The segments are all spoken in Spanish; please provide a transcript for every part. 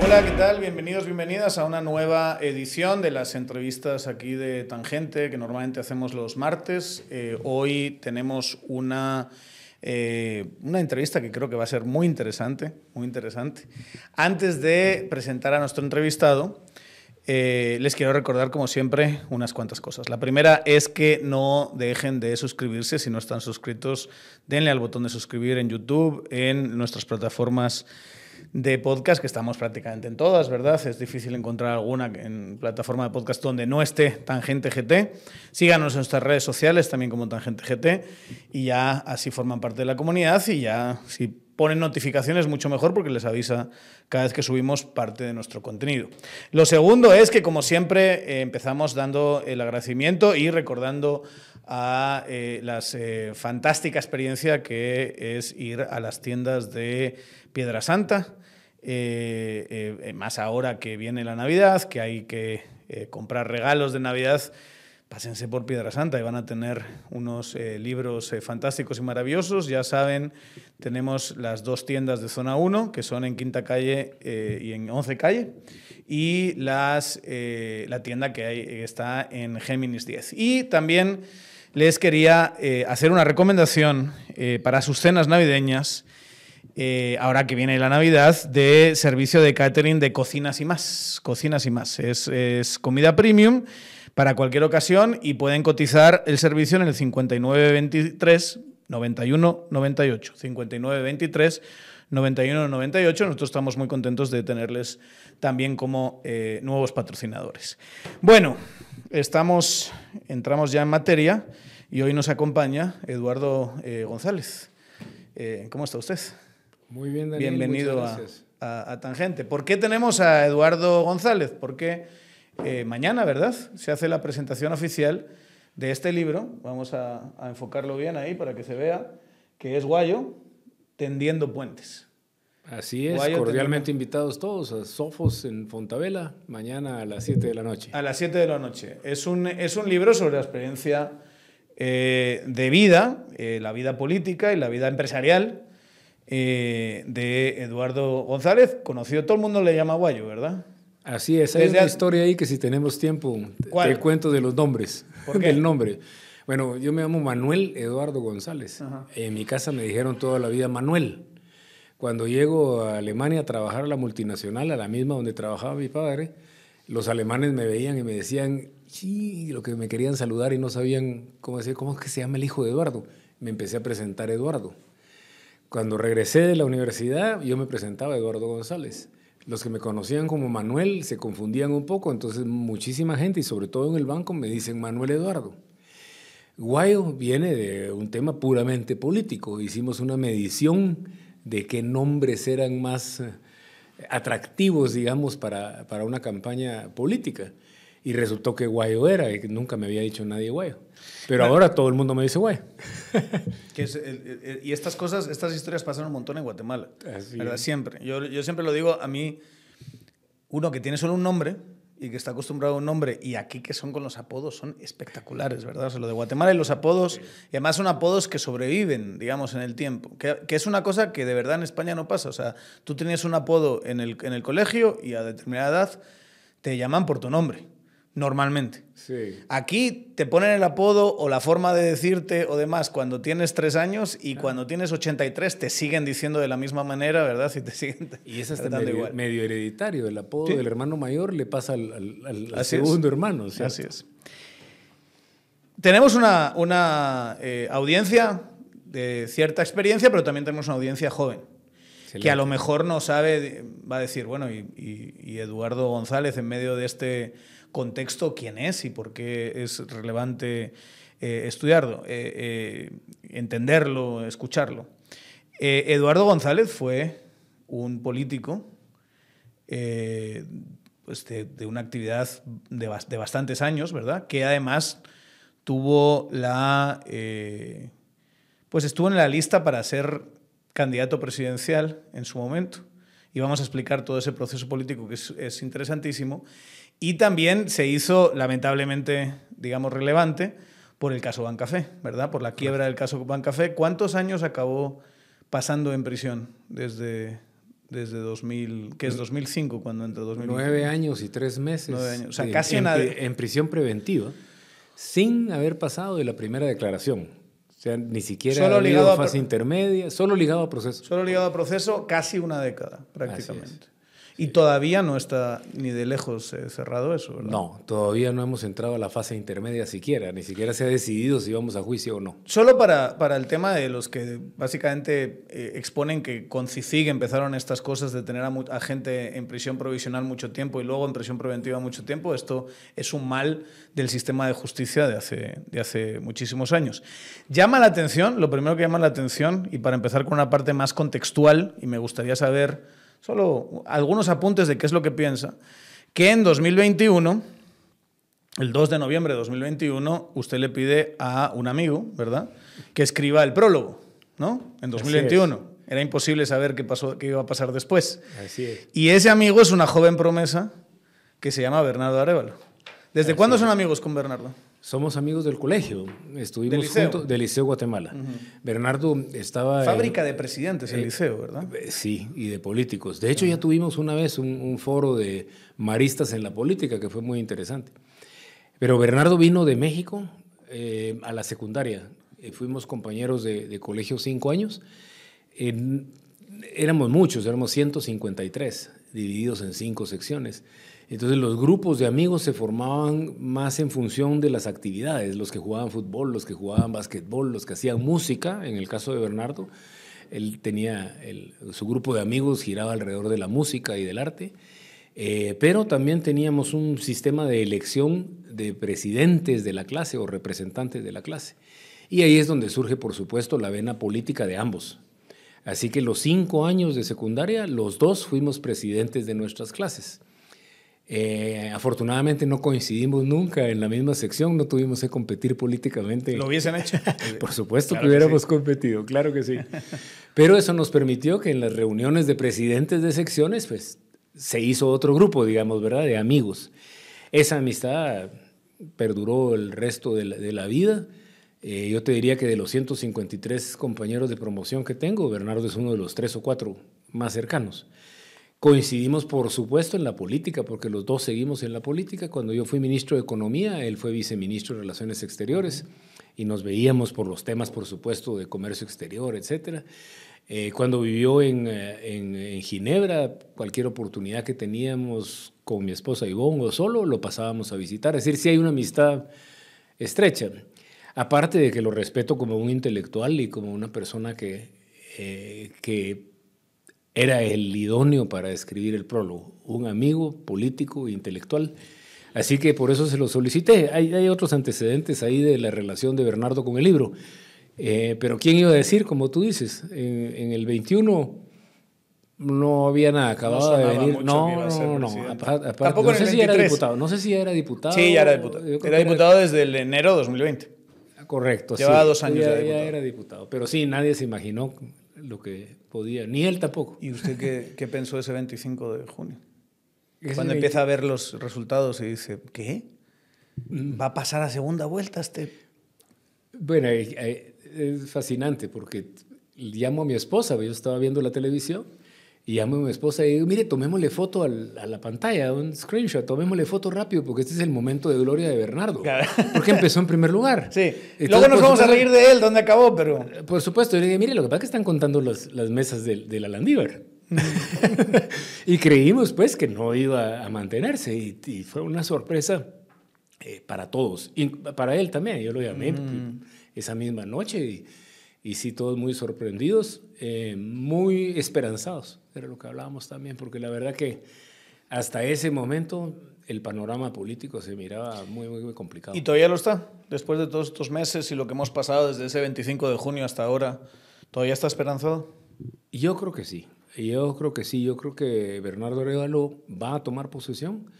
Hola, ¿qué tal? Bienvenidos, bienvenidas a una nueva edición de las entrevistas aquí de Tangente que normalmente hacemos los martes. Eh, hoy tenemos una, eh, una entrevista que creo que va a ser muy interesante, muy interesante. Antes de presentar a nuestro entrevistado, eh, les quiero recordar, como siempre, unas cuantas cosas. La primera es que no dejen de suscribirse si no están suscritos. Denle al botón de suscribir en YouTube, en nuestras plataformas de podcast, que estamos prácticamente en todas, ¿verdad? Es difícil encontrar alguna plataforma de podcast donde no esté Tangente GT. Síganos en nuestras redes sociales también como Tangente GT y ya así forman parte de la comunidad y ya si ponen notificaciones mucho mejor porque les avisa cada vez que subimos parte de nuestro contenido. Lo segundo es que como siempre eh, empezamos dando el agradecimiento y recordando a eh, la eh, fantástica experiencia que es ir a las tiendas de Piedra Santa, más ahora que viene la Navidad, que hay que comprar regalos de Navidad pásense por Piedra Santa y van a tener unos eh, libros eh, fantásticos y maravillosos. Ya saben, tenemos las dos tiendas de zona 1, que son en Quinta Calle eh, y en 11 Calle, y las, la tienda que, hay, está en Géminis 10. Y también les quería hacer una recomendación para sus cenas navideñas. ahora que viene la Navidad, de servicio de catering de cocinas y más. Cocinas y más. Es, es comida premium para cualquier ocasión y pueden cotizar el servicio en el 5923 91 98. 5923 91 98. Nosotros estamos muy contentos de tenerles también como eh, nuevos patrocinadores. Bueno, estamos, entramos ya en materia y hoy nos acompaña Eduardo eh, González. Eh, ¿Cómo está usted? Muy bien, Daniel. Bienvenido a, a, a, Tangente. ¿Por qué tenemos a Eduardo González? Porque eh, mañana, ¿verdad? Se hace la presentación oficial de este libro. Vamos a, enfocarlo bien ahí para que se vea, que es Guayo, tendiendo puentes. Así es, cordialmente invitados todos a Sofos en Fontavela, mañana a las 7 de la noche. A las 7 de la noche. Es un, es un libro sobre la experiencia eh, de vida, eh, la vida política y la vida empresarial de Eduardo González, conocido, todo el mundo le llama Guayo, ¿verdad? Así es, hay una historia ahí que si tenemos tiempo, te cuento de los nombres, ¿Por qué? nombre. Bueno, yo me llamo Manuel Eduardo González. En mi casa me dijeron toda la vida Manuel. Cuando llego a Alemania a trabajar a la multinacional, a la misma donde trabajaba mi padre, los alemanes me veían y me decían, sí, lo que me querían saludar y no sabían cómo decir, ¿cómo es que se llama el hijo de Eduardo? Me empecé a presentar Eduardo. Cuando regresé de la universidad, yo me presentaba Eduardo González los que me conocían como Manuel se confundían un poco, entonces muchísima gente, y sobre todo en el banco, me dicen Manuel Eduardo. Guayo viene de un tema puramente político. Hicimos una medición de qué nombres eran más eh, atractivos, digamos, para, para una campaña política. Y resultó que Guayo era, y nunca me había dicho nadie Guayo. Pero ahora todo el mundo me dice Guayo. y estas cosas, estas historias pasan un montón en Guatemala. ¿verdad? Siempre. Yo, yo siempre lo digo, a mí, uno que tiene solo un nombre y que está acostumbrado a un nombre, y aquí que son con los apodos, son espectaculares, ¿verdad? O sea, lo de Guatemala y los apodos, y además son apodos que sobreviven, digamos, en el tiempo, que, que, es una cosa que de verdad en España no pasa. O sea, tú tenías un apodo en el, en el colegio y a determinada edad te llaman por tu nombre normalmente. Sí. Aquí te ponen el apodo o la forma de decirte o demás cuando tienes tres años y cuando tienes 83 te siguen diciendo de la misma manera, ¿verdad? Y, te siguen y es hasta medio, medio, hereditario. El apodo del hermano mayor le pasa al, segundo hermano. Así es. Tenemos una, una eh, audiencia de cierta experiencia, pero también tenemos una audiencia joven. Que a lo mejor no sabe, va a decir, bueno, y Eduardo González en medio de este contexto quién es y por qué es relevante eh, estudiarlo, eh, eh, entenderlo, escucharlo. Eduardo González fue un político pues de, una actividad de, de, bastantes años, ¿verdad? Que además tuvo la... pues estuvo en la lista para ser candidato presidencial en su momento. Y vamos a explicar todo ese proceso político que es interesantísimo. Y también se hizo, lamentablemente, digamos, relevante por el caso Bancafé, ¿verdad? Por la quiebra del caso Bancafé. ¿Cuántos años acabó pasando en prisión desde, desde 2000, que es 2005 cuando entró 2005? Nueve años y tres meses. Nueve años, o sea, casi en, en, en prisión preventiva, sin haber pasado de la primera declaración. O sea, ni siquiera solo ligado a fase intermedia, solo ligado a proceso. Solo ligado a proceso, casi una década, prácticamente. Y todavía no está ni de lejos eh, cerrado eso, ¿verdad? No, todavía no hemos entrado a la fase intermedia siquiera, ni siquiera se ha decidido si vamos a juicio o no. Solo para, para el tema de los que básicamente eh, exponen que con CICIG empezaron estas cosas de tener a, gente en prisión provisional mucho tiempo y luego en prisión preventiva mucho tiempo, esto es un mal del sistema de justicia de hace, de hace muchísimos años. Llama la atención, lo primero que llama la atención, y para empezar con una parte más contextual, y me gustaría saber solo algunos apuntes de qué es lo que piensa, que en 2021, el 2 de noviembre de 2021, usted le pide a un amigo, ¿verdad?, que escriba el prólogo, ¿no? En 2021. Era imposible saber qué, pasó, qué iba a pasar después. Así es. Y ese amigo es una joven promesa que se llama Bernardo Arevalo. ¿Desde cuándo son amigos con Bernardo? Somos amigos del colegio, estuvimos juntos del Liceo Guatemala. Bernardo estaba... Fábrica de presidentes el liceo, ¿verdad? Eh, sí, y de políticos. De hecho, ya tuvimos una vez un, foro de maristas en la política que fue muy interesante. Pero Bernardo vino de México eh, a la secundaria. Eh, fuimos compañeros de, colegio cinco años. éramos muchos, éramos 153, divididos en cinco secciones. Entonces los grupos de amigos se formaban más en función de las actividades, los que jugaban fútbol, los que jugaban básquetbol, los que hacían música, en el caso de Bernardo, él tenía, su grupo de amigos giraba alrededor de la música y del arte, eh, pero también teníamos un sistema de elección de presidentes de la clase o representantes de la clase. Y ahí es donde surge, por supuesto, la vena política de ambos. Así que los cinco años de secundaria, los dos fuimos presidentes de nuestras clases. Eh, afortunadamente no coincidimos nunca en la misma sección, no tuvimos que competir políticamente. ¿Lo hubiesen hecho? Por supuesto que hubiéramos competido, claro que sí. Pero eso nos permitió que en las reuniones de presidentes de secciones, pues se hizo otro grupo, digamos, ¿verdad? De amigos. Esa amistad perduró el resto de la, vida. Eh, yo te diría que de los 153 compañeros de promoción que tengo, Bernardo es uno de los tres o cuatro más cercanos. Coincidimos, por supuesto, en la política, porque los dos seguimos en la política. Cuando yo fui ministro de Economía, él fue viceministro de Relaciones Exteriores y nos veíamos por los temas, por supuesto, de comercio exterior, etc. Eh, cuando vivió en, eh, Ginebra, cualquier oportunidad que teníamos con mi esposa Ivonne o solo, lo pasábamos a visitar. Es decir, sí hay una amistad estrecha. Aparte de que lo respeto como un intelectual y como una persona que, eh, que era el idóneo para escribir el prólogo, un amigo político e intelectual. Así que por eso se lo solicité. Hay, hay otros antecedentes ahí de la relación de Bernardo con el libro. Eh, pero ¿quién iba a decir, como tú dices, en, el 21 no había nada, acababa de venir. No, no, no. no sé si era diputado. No sé si era diputado. Sí, ya era diputado. Era diputado desde el enero de 2020. Correcto. Llevaba dos años ya, ya, era diputado. Pero sí, nadie se imaginó lo que podía, ni él tampoco. ¿Y usted qué, qué pensó ese 25 de junio? Cuando empieza a ver los resultados y dice, ¿qué? ¿Va a pasar a segunda vuelta este? Bueno, eh, eh, es fascinante porque llamo a mi esposa, yo estaba viendo la televisión y llamo a mi esposa y digo, mire, tomémosle foto a la pantalla, un screenshot, tomémosle foto rápido porque este es el momento de gloria de Bernardo. Porque empezó en primer lugar. Sí. Luego nos vamos a reír de él, ¿dónde acabó? Pero... Por supuesto, yo le dije, mire, lo que pasa es que están contando las, las mesas de, de la Landívar. y creímos pues que no iba a mantenerse y, fue una sorpresa eh, para todos y para él también. Yo lo llamé mm. esa misma noche y, y sí, todos muy sorprendidos, eh, muy esperanzados era lo que hablábamos también, porque la verdad que hasta ese momento el panorama político se miraba muy, muy, complicado. ¿Y todavía lo está? Después de todos estos meses y lo que hemos pasado desde ese 25 de junio hasta ahora, ¿todavía está esperanzado? Yo creo que sí. Yo creo que sí. Yo creo que Bernardo Arevalo va a tomar posesión.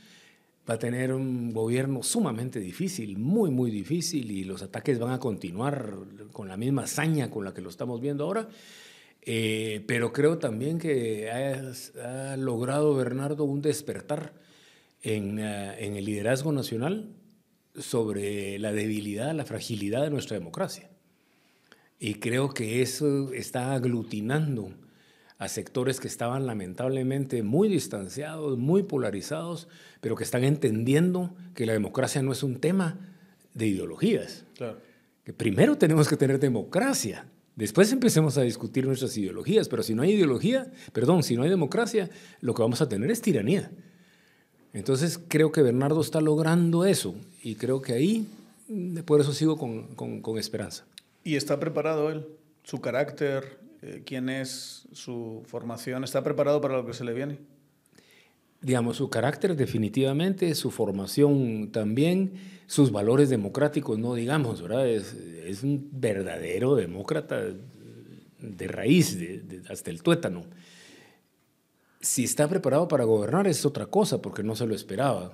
Va a tener un gobierno sumamente difícil, muy, muy difícil, y los ataques van a continuar con la misma hazaña con la que lo estamos viendo ahora. Eh, pero creo también que ha, logrado Bernardo un despertar en, eh, en, el liderazgo nacional sobre la debilidad, la fragilidad de nuestra democracia. Y creo que eso está aglutinando a sectores que estaban lamentablemente muy distanciados, muy polarizados, pero que están entendiendo que la democracia no es un tema de ideologías. Que primero tenemos que tener democracia, después empecemos a discutir nuestras ideologías, pero si no hay ideología, perdón, si no hay democracia, lo que vamos a tener es tiranía. Entonces creo que Bernardo está logrando eso y creo que ahí, por eso sigo con, con, con esperanza. ¿Y está preparado él? ¿Su carácter, eh, quién es, su formación, ¿está preparado para lo que se le viene? Digamos, su carácter definitivamente, su formación también, sus valores democráticos, no digamos, ¿verdad? Es, es un verdadero demócrata de raíz, hasta el tuétano. Si está preparado para gobernar es otra cosa, porque no se lo esperaba.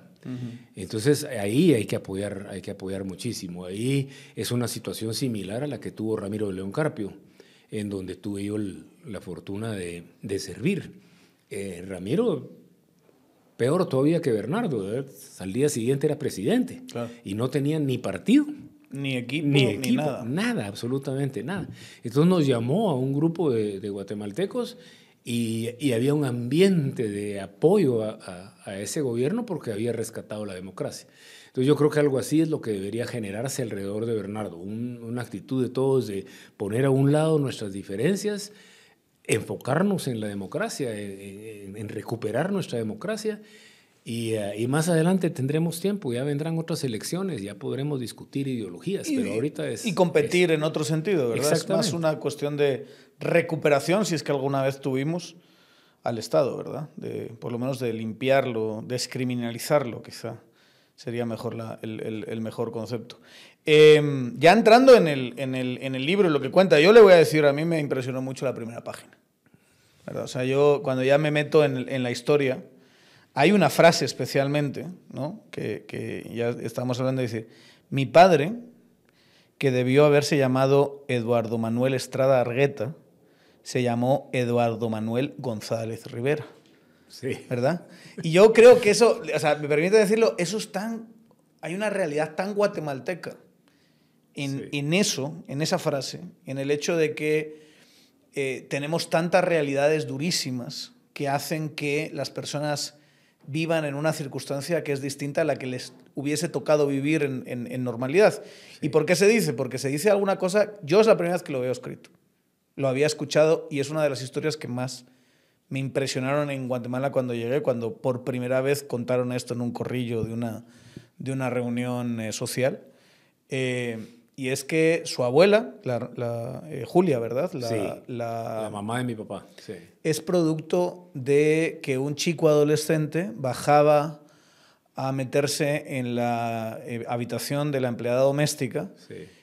Entonces ahí hay que, apoyar, hay que apoyar muchísimo. Ahí es una situación similar a la que tuvo Ramiro de León Carpio en donde tuve yo la fortuna de, servir. Eh, Ramiro, peor todavía que Bernardo, al día siguiente era presidente y no tenía ni partido. Ni equipo, ni, nada. Nada, absolutamente nada. Entonces nos llamó a un grupo de, guatemaltecos y, había un ambiente de apoyo a ese gobierno porque había rescatado la democracia. Entonces yo creo que algo así es lo que debería generarse alrededor de Bernardo, una actitud de todos de poner a un lado nuestras diferencias, enfocarnos en la democracia, en, recuperar nuestra democracia eh, y, más adelante tendremos tiempo, ya vendrán otras elecciones, ya podremos discutir ideologías, y, pero ahorita es... Y competir en otro sentido, ¿verdad? Es más una cuestión de recuperación, si es que alguna vez tuvimos, al Estado, ¿verdad? De, por lo menos de limpiarlo, descriminalizarlo, quizá sería mejor el, mejor concepto. Em, ya entrando en el, en, el, libro, lo que cuenta, yo le voy a decir, a mí me impresionó mucho la primera página. O sea, yo cuando ya me meto en, la historia, hay una frase especialmente, ¿no? que, que ya estamos hablando, dice, mi padre, que debió haberse llamado Eduardo Manuel Estrada Argueta, se llamó Eduardo Manuel González Rivera. Sí. ¿Verdad? Y yo creo que eso, o sea, me permite decirlo, eso es tan, hay una realidad tan guatemalteca en, en eso, en esa frase, en el hecho de que eh, tenemos tantas realidades durísimas que hacen que las personas vivan en una circunstancia que es distinta a la que les hubiese tocado vivir en, en, normalidad. ¿Y por qué se dice? Porque se dice alguna cosa, yo es la primera vez que lo veo escrito. Lo había escuchado y es una de las historias que más me impresionaron en Guatemala cuando llegué, cuando por primera vez contaron esto en un corrillo de una, de una reunión eh, social. Eh, y es que su abuela, la, eh, Julia, ¿verdad? La, sí, la, mamá de mi papá. Sí. Es producto de que un chico adolescente bajaba a meterse en la habitación de la empleada doméstica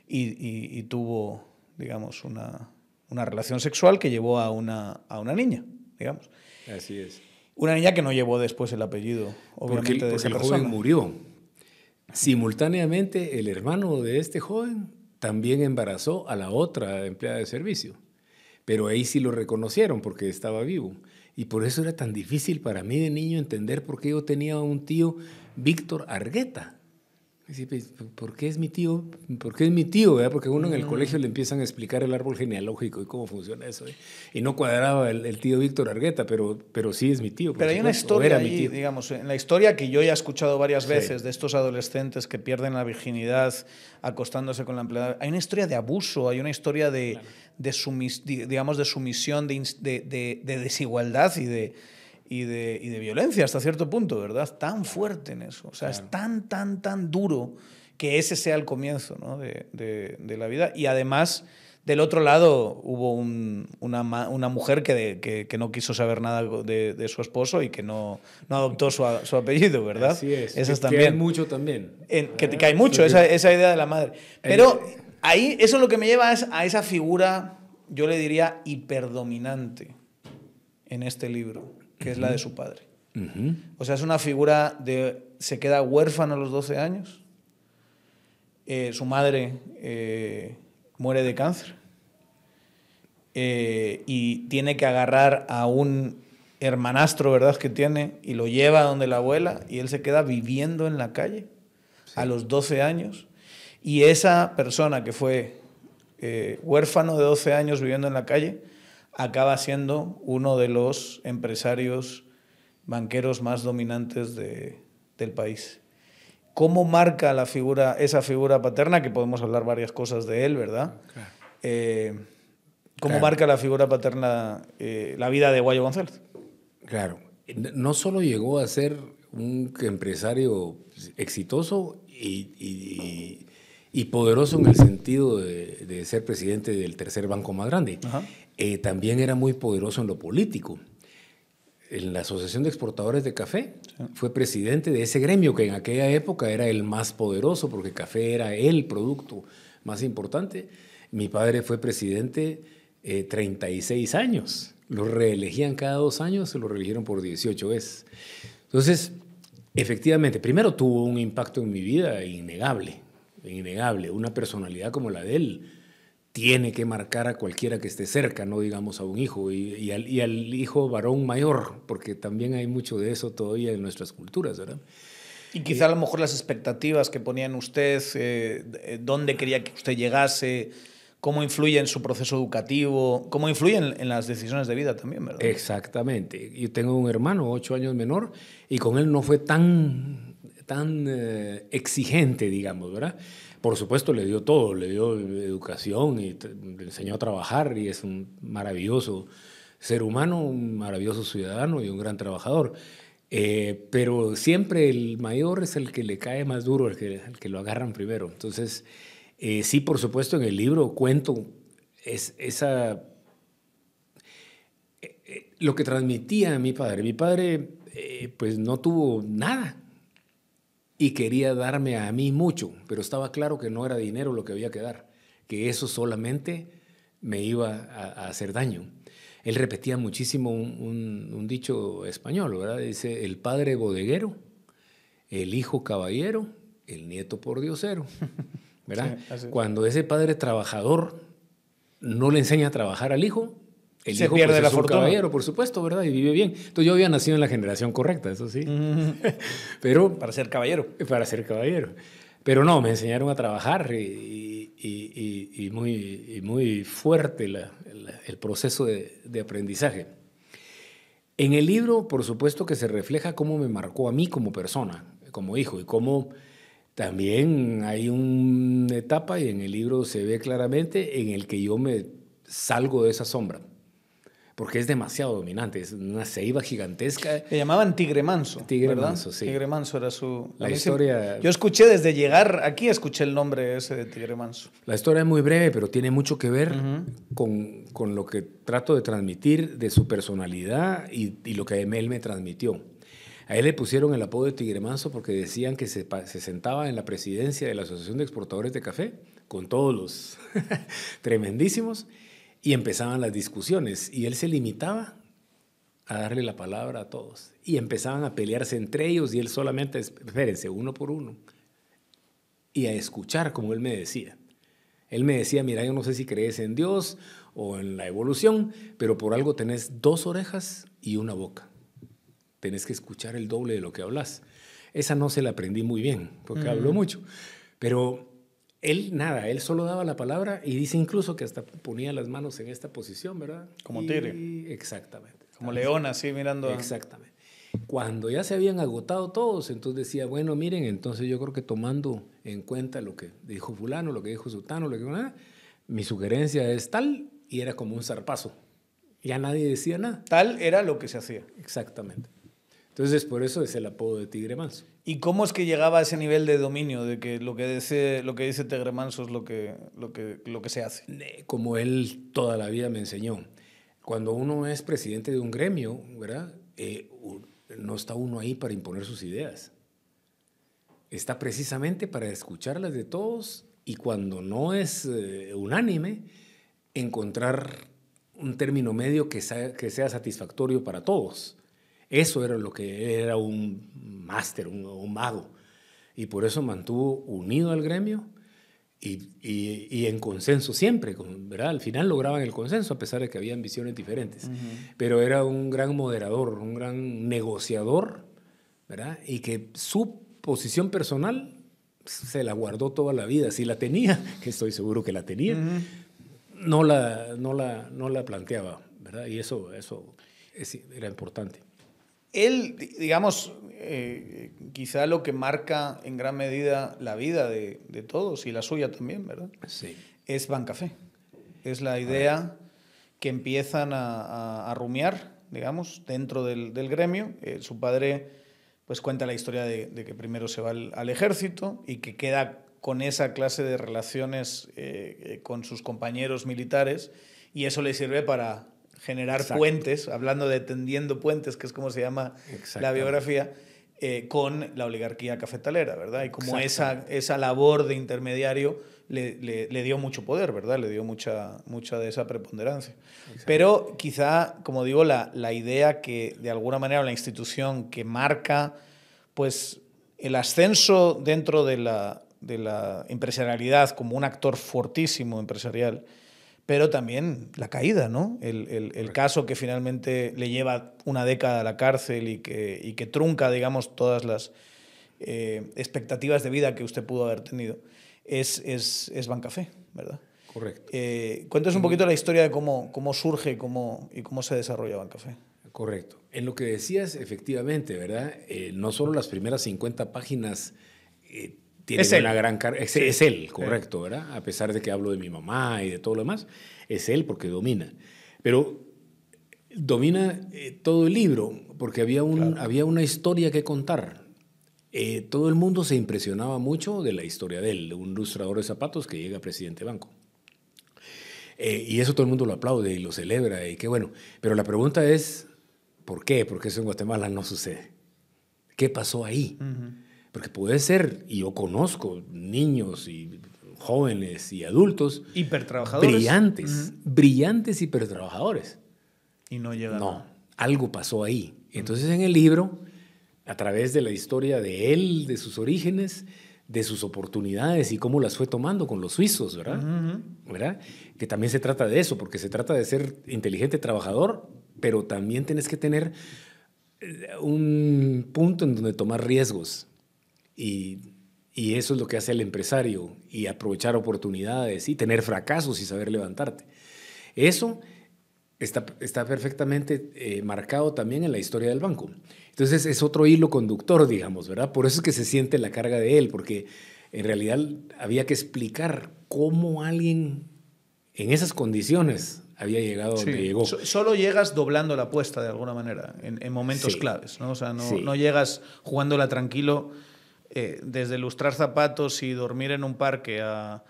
y, y, tuvo, digamos, una, una relación sexual que llevó a una, a una niña digamos. Así es. Una niña que no llevó después el apellido, obviamente, porque, de esa el joven murió. Simultáneamente, el hermano de este joven también embarazó a la otra empleada de servicio. Pero ahí sí lo reconocieron porque estaba vivo. Y por eso era tan difícil para mí de niño entender por qué yo tenía un tío, Víctor Argueta. Pues, ¿Por qué es mi tío? ¿Por qué es mi tío? Porque uno en el colegio le empiezan a explicar el árbol genealógico y cómo funciona eso. ¿eh? Y no cuadraba el, tío Víctor Argueta, pero, pero sí es mi tío. Pero hay una historia ahí, digamos, en la historia que yo ya he escuchado varias veces de estos adolescentes que pierden la virginidad acostándose con la empleada. Hay una historia de abuso, hay una historia de, de, digamos, de sumisión, de, de desigualdad y de y de, y de, violencia hasta cierto punto, ¿verdad? Tan fuerte en eso. O sea, es tan, tan, tan duro que ese sea el comienzo ¿no? de, de, la vida. Y además, del otro lado, hubo un, una, una, mujer que, que, que, no quiso saber nada de, su esposo y que no, no adoptó su, su, apellido, ¿verdad? Así es. Esas que también. mucho también. que te cae mucho esa, esa, idea de la madre. Pero ahí, eso lo que me lleva es a esa figura, yo le diría, hiperdominante en este libro que es la de su padre. O sea, es una figura de... Se queda huérfano a los 12 años. Eh, su madre eh, muere de cáncer. Eh, y tiene que agarrar a un hermanastro, ¿verdad? Que tiene, y lo lleva a donde la abuela, y él se queda viviendo en la calle. a los 12 años, y esa persona que fue huérfano de 12 años viviendo en la calle, acaba siendo uno de los empresarios banqueros más dominantes del país. ¿Cómo marca la figura, esa figura paterna, que podemos hablar varias cosas de él, ¿verdad? Eh, ¿Cómo marca la figura paterna eh, la vida de Guayo González? Claro, no solo llegó a ser un empresario exitoso y, poderoso en el sentido de, ser presidente del tercer banco más grande, eh, también era muy poderoso en lo político. En la Asociación de Exportadores de Café fue presidente de ese gremio que en aquella época era el más poderoso porque café era el producto más importante. Mi padre fue presidente 36 eh, años. Lo reelegían cada dos años, se lo reeligieron por 18 veces. Entonces, efectivamente, primero tuvo un impacto en mi vida innegable, innegable. Una personalidad como la de él tiene que marcar a cualquiera que esté cerca, no digamos a un hijo, y, al, hijo varón mayor, porque también hay mucho de eso todavía en nuestras culturas, ¿verdad? Y quizá a lo mejor las expectativas que ponía en usted, eh, dónde quería que usted llegase, cómo influye en su proceso educativo, cómo influye en, las decisiones de vida también, ¿verdad? Exactamente. Yo tengo un hermano, ocho años menor, y con él no fue tan, tan eh, exigente, digamos, ¿verdad? Por supuesto, le dio todo, le dio educación y le enseñó a trabajar y es un maravilloso ser humano, un maravilloso ciudadano y un gran trabajador. Eh, pero siempre el mayor es el que le cae más duro, el que, el que lo agarran primero. Entonces, eh, sí, por supuesto, en el libro cuento es, esa, eh, lo que transmitía a mi padre. Mi padre pues no tuvo nada y quería darme a mí mucho, pero estaba claro que no era dinero lo que había que dar, que eso solamente me iba a, hacer daño. Él repetía muchísimo un, un dicho español, ¿verdad? Dice, el padre bodeguero, el hijo caballero, el nieto por diosero. ¿verdad? Cuando ese padre trabajador no le enseña a trabajar al hijo, el se hijo pierde pues, la es un caballero, por supuesto, ¿verdad? Y vive bien. Entonces yo había nacido en la generación correcta, eso sí. Pero para ser caballero. Para ser caballero. Pero no, me enseñaron a trabajar y, y, muy, muy fuerte el proceso de, de, aprendizaje. En el libro, por supuesto que se refleja cómo me marcó a mí como persona, como hijo, y cómo también hay una etapa, y en el libro se ve claramente, en el que yo me salgo de esa sombra. Porque es demasiado dominante, es una ceiba gigantesca. Le llamaban Tigre Manso. Tigre Manso, sí. Tigre Manso era su. La historia. Yo escuché desde llegar aquí, escuché el nombre ese de Tigre Manso. La historia es muy breve, pero tiene mucho que ver con, con, lo que trato de transmitir de su personalidad y, y lo que él me transmitió. A él le pusieron el apodo de Tigre Manso porque decían que se, sentaba en la presidencia de la Asociación de Exportadores de Café con todos los tremendísimos y empezaban las discusiones y él se limitaba a darle la palabra a todos y empezaban a pelearse entre ellos y él solamente, espérense, uno por uno y a escuchar como él me decía. Él me decía, mira, yo no sé si crees en Dios o en la evolución, pero por algo tenés dos orejas y una boca tenés que escuchar el doble de lo que hablas. Esa no se la aprendí muy bien, porque hablo mucho. Pero él nada, él solo daba la palabra y dice incluso que hasta ponía las manos en esta posición, ¿verdad? Como tigre. Exactamente. Como león, así mirando. Exactamente. Cuando ya se habían agotado todos, entonces decía, bueno, miren, entonces yo creo que tomando en cuenta lo que dijo fulano, lo que dijo sutano, lo que nada, mi sugerencia es tal, y era como un zarpazo. Ya nadie decía nada. Tal era lo que se hacía. Exactamente. Entonces, por eso es el apodo de Tigre Manso. ¿Y cómo es que llegaba a ese nivel de dominio, de que lo que dice, lo que dice Tigre Manso es lo que, lo, que, lo que se hace? Como él toda la vida me enseñó. Cuando uno es presidente de un gremio, ¿verdad? Eh, no está uno ahí para imponer sus ideas. Está precisamente para escucharlas de todos y cuando no es eh, unánime, encontrar un término medio que que sea satisfactorio para todos. Eso era lo que era un máster, un, mago. Y por eso mantuvo unido al gremio y, y, en consenso siempre, ¿verdad? Al final lograban el consenso a pesar de que habían visiones diferentes. Pero era un gran moderador, un gran negociador, ¿verdad? Y que su posición personal se la guardó toda la vida. Si la tenía, que estoy seguro que la tenía, no, la, no, la, no la planteaba, ¿verdad? Y eso, eso era importante. Él, digamos, eh, quizá lo que marca en gran medida la vida de, todos y la suya también, ¿verdad? Sí. Es Bancafé. Es la idea que empiezan a, rumiar, digamos, dentro del, gremio. Eh, su padre pues cuenta la historia de, que primero se va al, ejército y que queda con esa clase de relaciones eh, con sus compañeros militares y eso le sirve para generar puentes, hablando de tendiendo puentes, que es como se llama la biografía, eh, con la oligarquía cafetalera, ¿verdad? Y como esa, esa labor de intermediario le, le, dio mucho poder, ¿verdad? Le dio mucha, mucha de esa preponderancia. Pero quizá, como digo, la, la idea que de alguna manera la institución que marca pues el ascenso dentro de la, de la empresarialidad como un actor fortísimo empresarial, pero también la caída, ¿no? El, el, caso que finalmente le lleva una década a la cárcel y que, y que trunca, digamos, todas las eh, expectativas de vida que usted pudo haber tenido, es, es, es Bancafé, ¿verdad? Correcto. Eh, cuéntanos un poquito la historia de cómo, cómo surge cómo, y cómo se desarrolla Bancafé. Correcto. En lo que decías, efectivamente, ¿verdad? Eh, no solo las primeras 50 páginas es una gran carga. Es, él, correcto, ¿verdad? A pesar de que hablo de mi mamá y de todo lo demás, es él porque domina. Pero domina eh, todo el libro porque había, un, había una historia que contar. Eh, todo el mundo se impresionaba mucho de la historia de él, de un ilustrador de zapatos que llega a presidente banco. Eh, y eso todo el mundo lo aplaude y lo celebra y qué bueno. Pero la pregunta es, ¿por qué? Porque eso en Guatemala no sucede. ¿Qué pasó ahí? Porque puede ser, y yo conozco niños y jóvenes y adultos. Hipertrabajadores. Brillantes, brillantes hipertrabajadores. Y no llegan. No, algo pasó ahí. Entonces en el libro, a través de la historia de él, de sus orígenes, de sus oportunidades y cómo las fue tomando con los suizos, ¿verdad? ¿verdad? Que también se trata de eso, porque se trata de ser inteligente trabajador, pero también tienes que tener eh, un punto en donde tomar riesgos. Y, eso es lo que hace el empresario, y aprovechar oportunidades, y tener fracasos y saber levantarte. Eso está, está perfectamente eh, marcado también en la historia del banco. Entonces es otro hilo conductor, digamos, ¿verdad? Por eso es que se siente la carga de él, porque en realidad había que explicar cómo alguien en esas condiciones había llegado donde llegó. solo llegas doblando la apuesta de alguna manera, en, momentos claves, ¿no? O sea, no, no llegas jugándola tranquilo eh, desde lustrar zapatos y dormir en un parque a,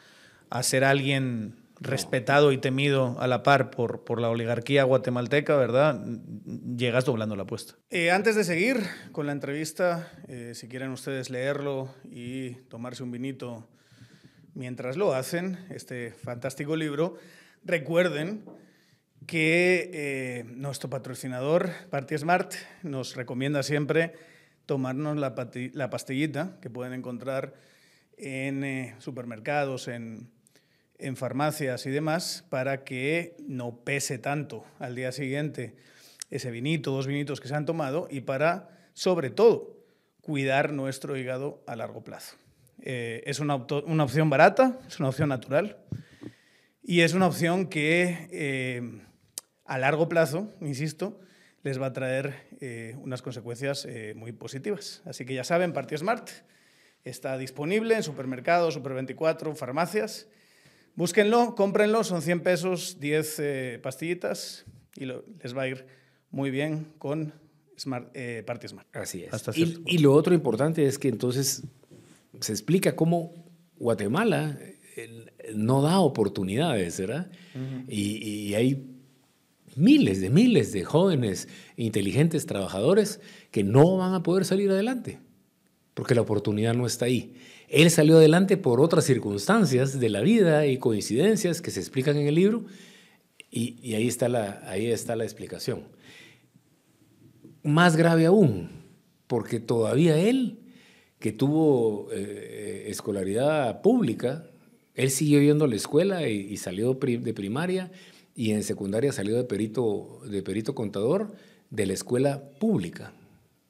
ser alguien respetado y temido a la par por, por la oligarquía guatemalteca, ¿verdad? Llegas doblando la apuesta. Eh, antes de seguir con la entrevista, eh, si quieren ustedes leerlo y tomarse un vinito mientras lo hacen, este fantástico libro, recuerden que nuestro patrocinador, Party Smart, nos recomienda siempre tomarnos la, la pastillita que pueden encontrar en eh, supermercados, en, farmacias y demás, para que no pese tanto al día siguiente ese vinito, dos vinitos que se han tomado y para, sobre todo, cuidar nuestro hígado a largo plazo. Eh, es una, una, opción barata, es una opción natural y es una opción que eh, a largo plazo, insisto, les va a traer eh, unas consecuencias eh, muy positivas. Así que ya saben, Party Smart está disponible en supermercados, Super 24, farmacias. Búsquenlo, cómprenlo, son 100 pesos, 10 eh, pastillitas y les va a ir muy bien con Smart, Party Smart. Así es. y, lo otro importante es que entonces se explica cómo Guatemala no da oportunidades, ¿verdad? y, y hay miles de miles de jóvenes inteligentes trabajadores que no van a poder salir adelante, porque la oportunidad no está ahí. Él salió adelante por otras circunstancias de la vida y coincidencias que se explican en el libro, y, ahí, está la, ahí está la explicación. Más grave aún, porque todavía él, que tuvo eh, escolaridad pública, él siguió yendo a la escuela y, y salió de primaria y en secundaria salió de perito, de perito contador de la escuela pública.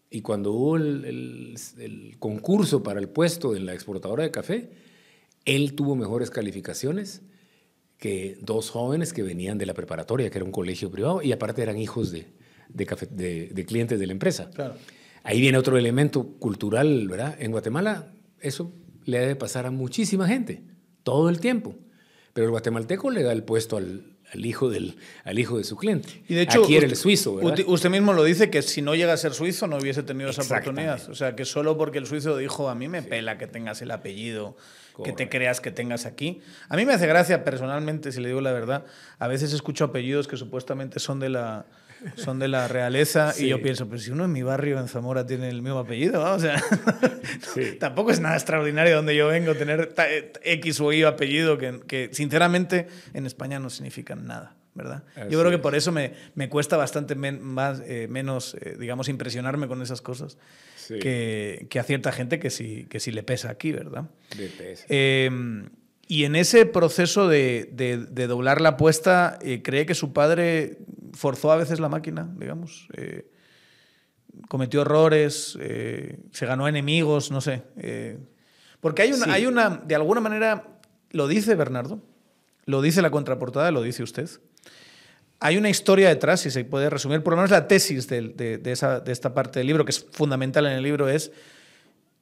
Y cuando hubo el, concurso para el puesto en la exportadora de café, él tuvo mejores calificaciones que dos jóvenes que venían de la preparatoria, que era un colegio privado, y aparte eran hijos de, de, clientes de la empresa. Ahí viene otro elemento cultural, ¿verdad? En Guatemala eso le debe pasar a muchísima gente, todo el tiempo. Pero el guatemalteco le da el puesto al, al hijo, del, al hijo de su cliente. Y de hecho, Aquí era el suizo. Usted mismo lo dice que si no llega a ser suizo no hubiese tenido esa oportunidad. O sea, que solo porque el suizo dijo, a mí me pela que tengas el apellido, que te creas que tengas aquí. A mí me hace gracia personalmente, si le digo la verdad, a veces escucho apellidos que supuestamente son de la son de la realeza y yo pienso, pues si uno en mi barrio en Zamora tiene el mismo apellido, o sea, tampoco es nada extraordinario donde yo vengo tener X o Y apellido que, que sinceramente en España no significan nada. ¿verdad? yo creo que por eso me, me cuesta bastante más, eh, menos, eh, digamos, impresionarme con esas cosas que, que, a cierta gente que sí, que sí le pesa aquí, ¿verdad? Le pesa. Em, y en ese proceso de, de, doblar la apuesta, eh, ¿cree que su padre forzó a veces la máquina, digamos? Eh, cometió errores, eh, se ganó enemigos, no sé. porque hay una, hay una, de alguna manera, lo dice Bernardo, lo dice la contraportada, lo dice usted. Hay una historia detrás, si se puede resumir, por lo menos la tesis de, esa, de esta parte del libro, que es fundamental en el libro, es,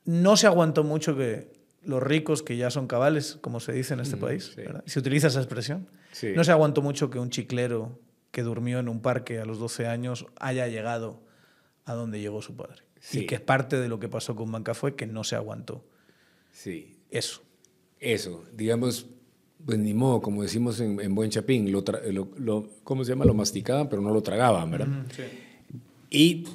no se aguantó mucho que los ricos que ya son cabales, como se dice en este mm, país, se utiliza esa expresión. No se aguantó mucho que un chiclero que durmió en un parque a los 12 años haya llegado a donde llegó su padre. Y que parte de lo que pasó con Banca fue que no se aguantó. Sí. Eso. Eso, digamos, pues ni modo, como decimos en, Buen Chapín, lo, lo, ¿cómo se llama? Lo masticaban, pero no lo tragaban, ¿verdad? sí. Y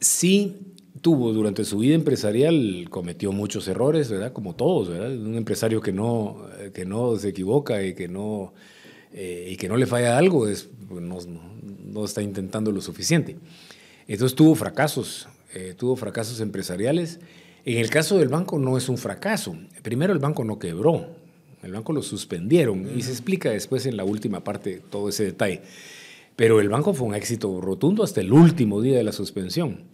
sí tuvo durante su vida empresarial, cometió muchos errores, ¿verdad? Como todos, ¿verdad? Un empresario que no, que no se equivoca y que no, eh, y que no le falla algo, es, pues, no, no, está intentando lo suficiente. Entonces tuvo fracasos, eh, tuvo fracasos empresariales. En el caso del banco no es un fracaso. Primero el banco no quebró, el banco lo suspendieron y se explica después en la última parte todo ese detalle. Pero el banco fue un éxito rotundo hasta el último día de la suspensión.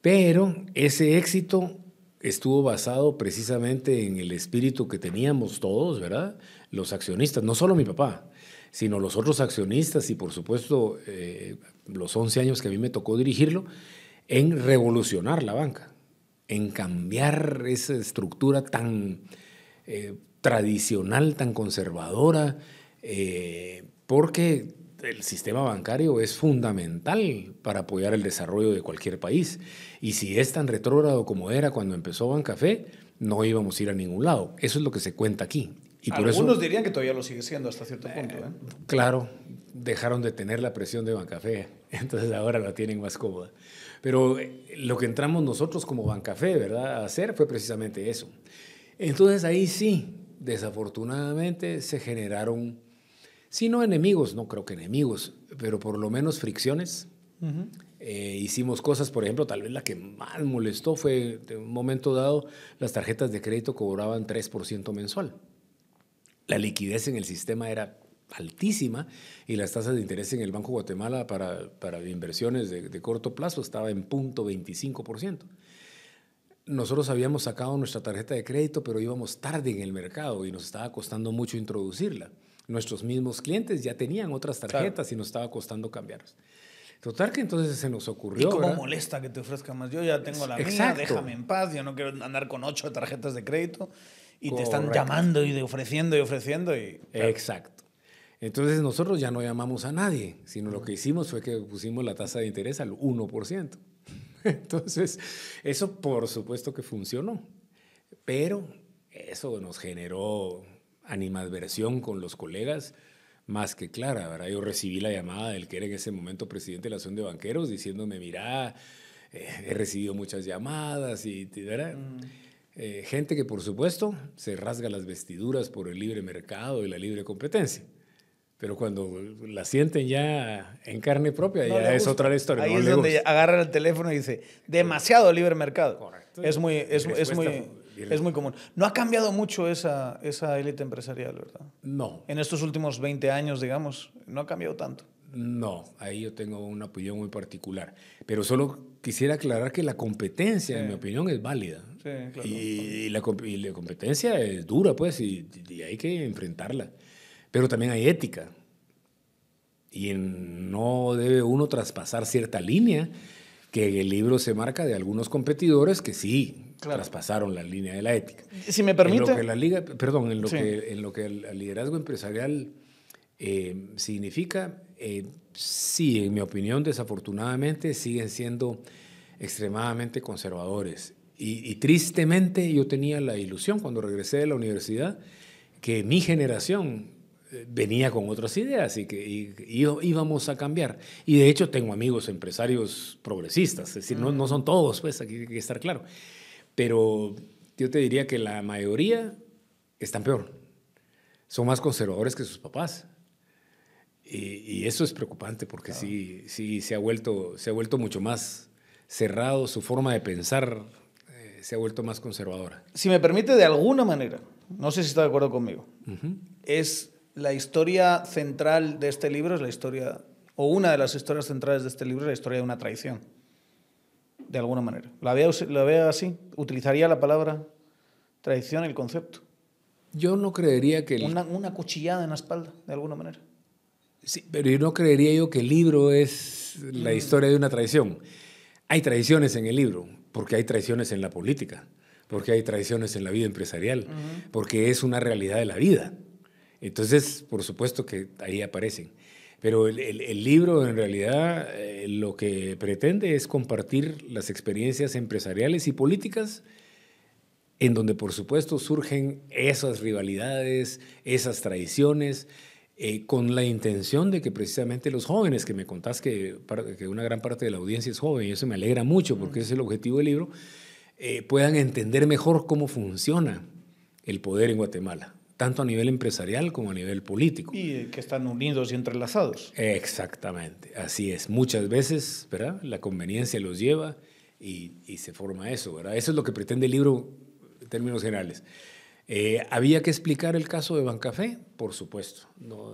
Pero ese éxito estuvo basado precisamente en el espíritu que teníamos todos, ¿verdad? Los accionistas, no solo mi papá, sino los otros accionistas y por supuesto eh, los 11 años que a mí me tocó dirigirlo, en revolucionar la banca, en cambiar esa estructura tan eh, tradicional, tan conservadora, eh, porque el sistema bancario es fundamental para apoyar el desarrollo de cualquier país. Y si es tan retrógrado como era cuando empezó Bancafé, no íbamos a ir a ningún lado. Eso es lo que se cuenta aquí. Y por Algunos dirían que todavía lo sigue siendo hasta cierto punto. ¿eh? Claro, dejaron de tener la presión de Bancafé, entonces ahora la tienen más cómoda. Pero eh, lo que entramos nosotros como Bancafé, ¿verdad?, a hacer fue precisamente eso. Entonces ahí sí, desafortunadamente se generaron si no enemigos, no creo que enemigos, pero por lo menos fricciones. Eh, hicimos cosas, por ejemplo, tal vez la que más molestó fue, de un momento dado, las tarjetas de crédito cobraban 3% mensual. La liquidez en el sistema era altísima y las tasas de interés en el Banco Guatemala para, para inversiones de, de, corto plazo estaba en punto 25%. Nosotros habíamos sacado nuestra tarjeta de crédito, pero íbamos tarde en el mercado y nos estaba costando mucho introducirla nuestros mismos clientes ya tenían otras tarjetas y nos estaba costando cambiarlas. Total que entonces se nos ocurrió. ¿Y cómo molesta que te ofrezcan más? Yo ya tengo la mía, déjame en paz, yo no quiero andar con ocho tarjetas de crédito y te están llamando y ofreciendo y ofreciendo. Y, Exacto. Entonces nosotros ya no llamamos a nadie, sino lo que hicimos fue que pusimos la tasa de interés al 1%. Entonces, eso por supuesto que funcionó, pero eso nos generó animadversión con los colegas más que clara, ¿verdad? Yo recibí la llamada del que era en ese momento presidente de la Asociación de Banqueros diciéndome, mira, eh, he recibido muchas llamadas y, ¿verdad? Mm. Eh, gente que por supuesto se rasga las vestiduras por el libre mercado y la libre competencia. Pero cuando la sienten ya en carne propia, ya es otra historia. Ahí es donde agarran el teléfono y dice, demasiado libre mercado. Correcto. Es muy, es, es muy, es muy común. No ha cambiado mucho esa, esa élite empresarial, ¿verdad? No. En estos últimos 20 años, digamos, no ha cambiado tanto. No, ahí yo tengo una opinión muy particular. Pero solo quisiera aclarar que la competencia, en mi opinión, es válida. Sí, claro. y, la, competencia es dura, pues, y, hay que enfrentarla. Pero también hay ética. Y no debe uno traspasar cierta línea que en el libro se marca de algunos competidores que sí traspasaron la línea de la ética. Si me permite. En lo que la liga, perdón, en lo, que, en lo que el liderazgo empresarial eh, significa, eh, sí, en mi opinión, desafortunadamente siguen siendo extremadamente conservadores. Y, tristemente yo tenía la ilusión cuando regresé de la universidad que mi generación eh, venía con otras ideas y que íbamos a cambiar. Y de hecho tengo amigos empresarios progresistas, es decir, no, no son todos, pues aquí hay que estar claro. Pero yo te diría que la mayoría están peor. Son más conservadores que sus papás. Y, eso es preocupante porque sí, sí se, ha vuelto, se ha vuelto mucho más cerrado, su forma de pensar se ha vuelto más conservadora. Si me permite, de alguna manera, no sé si está de acuerdo conmigo, es la historia central de este libro, es la historia, o una de las historias centrales de este libro, es la historia de una traición, de alguna manera. ¿La veo, la veo así? ¿Utilizaría la palabra traición el concepto? Yo no creería que... Una, una cuchillada en la espalda, de alguna manera. Sí, pero yo no creería yo que el libro es la mm. historia de una traición. Hay traiciones en el libro, porque hay traiciones en la política, porque hay traiciones en la vida empresarial, porque es una realidad de la vida. Entonces, por supuesto que ahí aparecen. Pero el, libro en realidad eh, lo que pretende es compartir las experiencias empresariales y políticas en donde por supuesto surgen esas rivalidades, esas traiciones, eh, con la intención de que precisamente los jóvenes, que me contás que, que, una gran parte de la audiencia es joven, y eso me alegra mucho porque es el objetivo del libro, eh, puedan entender mejor cómo funciona el poder en Guatemala, tanto a nivel empresarial como a nivel político. Y que están unidos y entrelazados. Exactamente, así es. Muchas veces, ¿verdad? La conveniencia los lleva y, y se forma eso, ¿verdad? Eso es lo que pretende el libro en términos generales. Eh, ¿Había que explicar el caso de Bancafé? Por supuesto. No,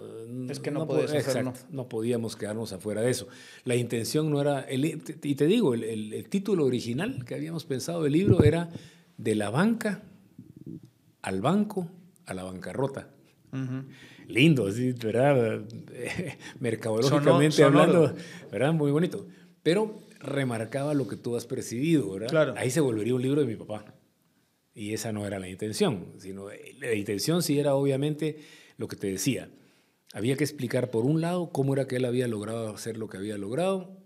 es que no, no hacerlo. no podíamos quedarnos afuera de eso. La intención no era, y te digo, el, título original que habíamos pensado del libro era De la banca al banco a la bancarrota. Lindo, sí, ¿verdad? Mercadológicamente hablando, ¿verdad? Muy bonito. Pero remarcaba lo que tú has percibido, ¿verdad? Claro. Ahí se volvería un libro de mi papá. Y esa no era la intención, sino eh, la intención sí era obviamente lo que te decía. Había que explicar por un lado cómo era que él había logrado hacer lo que había logrado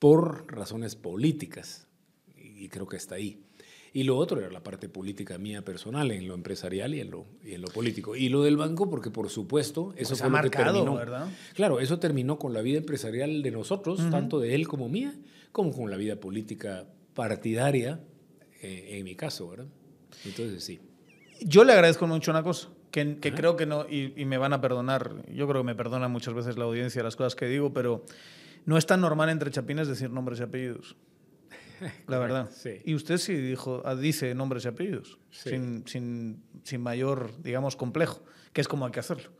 por razones políticas. Y creo que está ahí. Y lo otro era la parte política mía personal, en lo empresarial y en lo, y en lo político. Y lo del banco, porque por supuesto, eso fue ha marcado, ¿verdad? Claro, eso terminó con la vida empresarial de nosotros, tanto de él como mía, como con la vida política partidaria, eh, en mi caso, ¿verdad? Entonces, sí. Yo le agradezco mucho una cosa, que, creo que no, y, me van a perdonar, yo creo que me perdona muchas veces la audiencia las cosas que digo, pero no es tan normal entre chapines decir nombres y apellidos. La verdad. Y usted sí dijo, ah, dice nombres y apellidos, sin, sin, sin, mayor, digamos, complejo, que es como hay que hacerlo.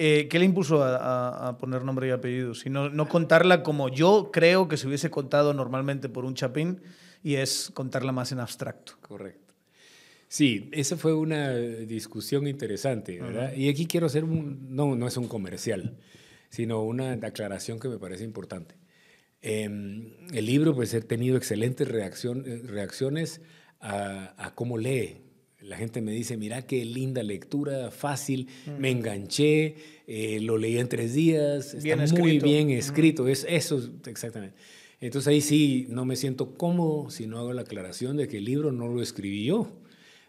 Eh, ¿Qué le impuso a, a, poner nombre y apellidos? Y no, no contarla como yo creo que se hubiese contado normalmente por un chapín, y es contarla más en abstracto. Correcto. Sí, esa fue una discusión interesante, ¿verdad? Y aquí quiero hacer un, no, no es un comercial, sino una aclaración que me parece importante. Em, el libro, pues, he tenido excelentes reacción, reacciones a, cómo lee. La gente me dice, mira qué linda lectura, fácil, me enganché, eh, lo leí en tres días, está muy bien escrito, es eso exactamente. Entonces ahí sí no me siento cómodo si no hago la aclaración de que el libro no lo escribí yo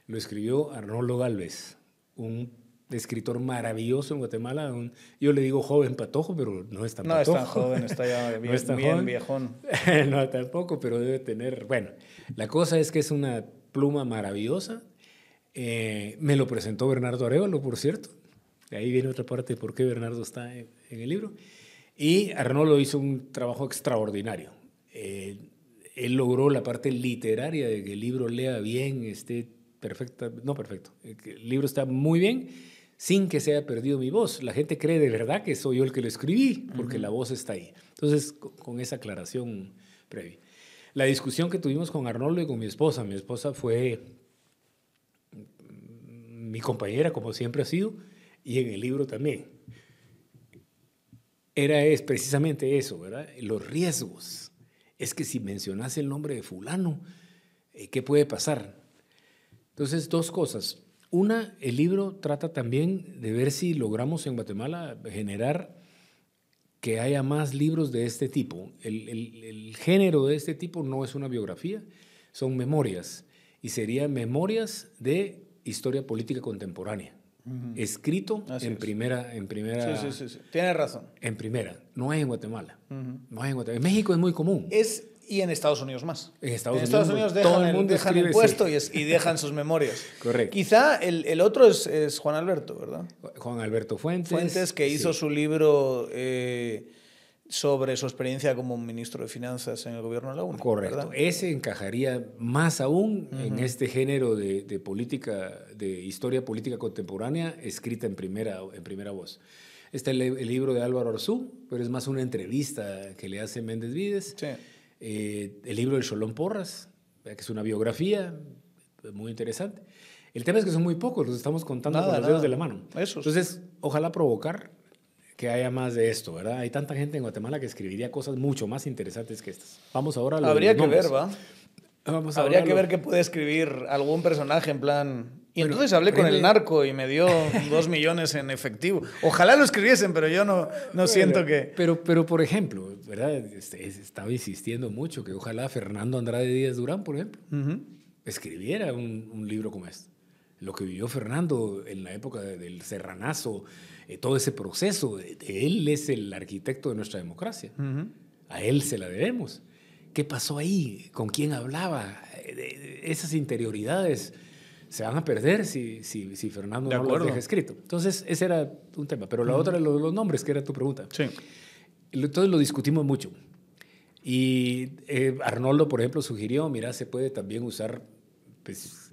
lo escribió Arnoldo Galvez, un escritor maravilloso en Guatemala. yo le digo joven patojo, pero no es tan no patojo. No es tan joven, está ya bien, no bien viejón. no, tampoco, pero debe tener... Bueno, la cosa es que es una pluma maravillosa. Eh, me lo presentó Bernardo Arevalo, por cierto. Ahí viene otra parte de por qué Bernardo está en, el libro. Y Arnoldo hizo un trabajo extraordinario. Eh, él logró la parte literaria de que el libro lea bien, esté perfecta, no perfecto, el libro está muy bien, sin que se haya perdido mi voz. La gente cree de verdad que soy yo el que lo escribí, porque la voz está ahí. Entonces, con esa aclaración previa. La discusión que tuvimos con Arnoldo y con mi esposa, mi esposa fue mi compañera, como siempre ha sido, y en el libro también. Era es precisamente eso, ¿verdad? Los riesgos. Es que si mencionas el nombre de fulano, eh, ¿qué puede pasar? Entonces, dos cosas. Una, el libro trata también de ver si logramos en Guatemala generar que haya más libros de este tipo. El, el, género de este tipo no es una biografía, son memorias. Y serían memorias de historia política contemporánea. Escrito en primera, en primera. Sí, sí, sí, Tiene razón. En primera. No es en Guatemala. No es en Guatemala. En México es muy común. Es y en Estados Unidos más. En Estados, Unidos, dejan, todo el, mundo dejan el puesto y, y, dejan sus memorias. Correcto. Quizá el, el otro es, es, Juan Alberto, ¿verdad? Juan Alberto Fuentes. Fuentes, que hizo su libro eh, sobre su experiencia como ministro de Finanzas en el gobierno de la UNE. Correcto. Ese encajaría más aún en este género de, de, política, de historia política contemporánea escrita en primera, en primera voz. Está el, el libro de Álvaro Arzú, pero es más una entrevista que le hace Méndez Vides. Sí. Eh, el libro de Cholón Porras, que es una biografía muy interesante. El tema es que son muy pocos, los estamos contando con los dedos de la mano. Eso. Entonces, ojalá provocar que haya más de esto, ¿verdad? Hay tanta gente en Guatemala que escribiría cosas mucho más interesantes que estas. Vamos ahora a lo Habría que ver, ¿va? Habría que ver qué puede escribir algún personaje en plan. Y entonces hablé con el narco y me dio dos millones en efectivo. Ojalá lo escribiesen, pero yo no, no siento que. Pero, pero, por ejemplo, ¿verdad? Este, estaba insistiendo mucho que ojalá Fernando Andrade Díaz Durán, por ejemplo, escribiera un, un, libro como este. Lo que vivió Fernando en la época del serranazo, eh, todo ese proceso. De, él es el arquitecto de nuestra democracia. A él se la debemos. ¿Qué pasó ahí? ¿Con quién hablaba? Esas interioridades se van a perder si, si, si Fernando no lo deja escrito. Entonces, ese era un tema. Pero la otra, los, los nombres, que era tu pregunta. Sí. Entonces lo discutimos mucho. Y eh, Arnoldo, por ejemplo, sugirió, mira, se puede también usar, pues,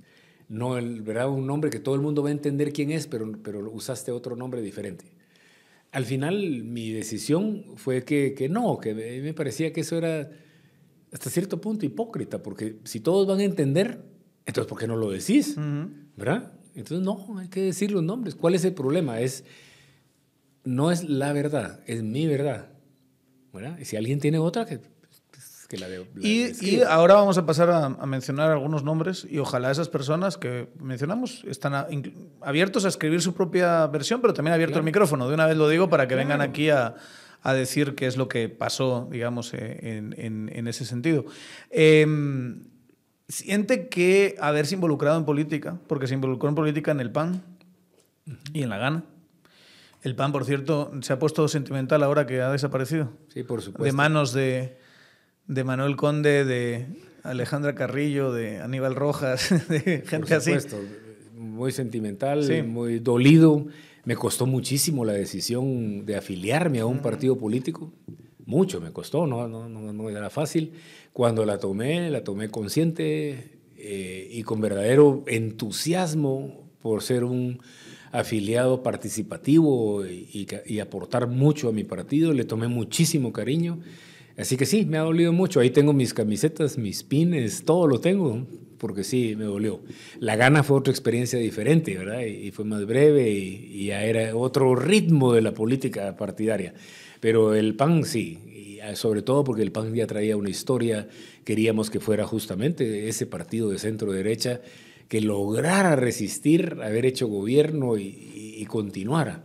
no el, ¿verdad? un nombre que todo el mundo va a entender quién es, pero, pero usaste otro nombre diferente. Al final mi decisión fue que, que no, que me parecía que eso era hasta cierto punto hipócrita, porque si todos van a entender, entonces ¿por qué no lo decís? ¿Verdad? Entonces no, hay que decir los nombres. ¿Cuál es el problema? Es, no es la verdad, es mi verdad. ¿verdad? Y si alguien tiene otra, que, pues, que la, de, y, ahora vamos a pasar a, mencionar algunos nombres y ojalá esas personas que mencionamos están abiertos a escribir su propia versión, pero también abierto el micrófono. De una vez lo digo para que vengan aquí a, a decir qué es lo que pasó, digamos, eh, en, en, ese sentido. Em, siente que haberse involucrado en política, porque se involucró en política en el PAN y en la gana. El PAN, por cierto, se ha puesto sentimental ahora que ha desaparecido. Sí, por supuesto. De manos de, de Manuel Conde, de Alejandra Carrillo, de Aníbal Rojas, de gente por supuesto. así. Muy sentimental, muy dolido. Me costó muchísimo la decisión de afiliarme a un partido político. Mucho me costó, no, no, no, era fácil. Cuando la tomé, la tomé consciente eh, y con verdadero entusiasmo por ser un afiliado participativo y, y, aportar mucho a mi partido. Le tomé muchísimo cariño. Así que sí, me ha dolido mucho. Ahí tengo mis camisetas, mis pines, todo lo tengo porque sí, me dolió. La gana fue otra experiencia diferente, ¿verdad? Y, fue más breve y, ya era otro ritmo de la política partidaria. Pero el PAN sí, ah, sobre todo porque el PAN ya traía una historia, queríamos que fuera justamente ese partido de centro-derecha que lograra resistir, haber hecho gobierno y, continuara.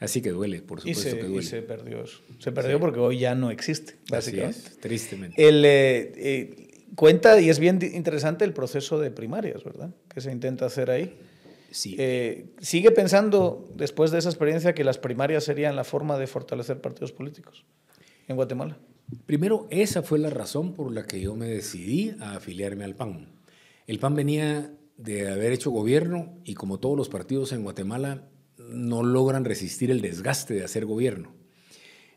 Así que duele, por supuesto que duele. Y se perdió Se perdió porque hoy ya no existe, básicamente. tristemente. El, eh, eh, cuenta, y es bien interesante el proceso de primarias, ¿verdad? Que se intenta hacer ahí. Sí. Eh, ¿Sigue pensando, después de esa experiencia, que las primarias serían la forma de fortalecer partidos políticos en Guatemala? Primero, esa fue la razón por la que yo me decidí a afiliarme al PAN. El PAN venía de haber hecho gobierno y como todos los partidos en Guatemala no logran resistir el desgaste de hacer gobierno.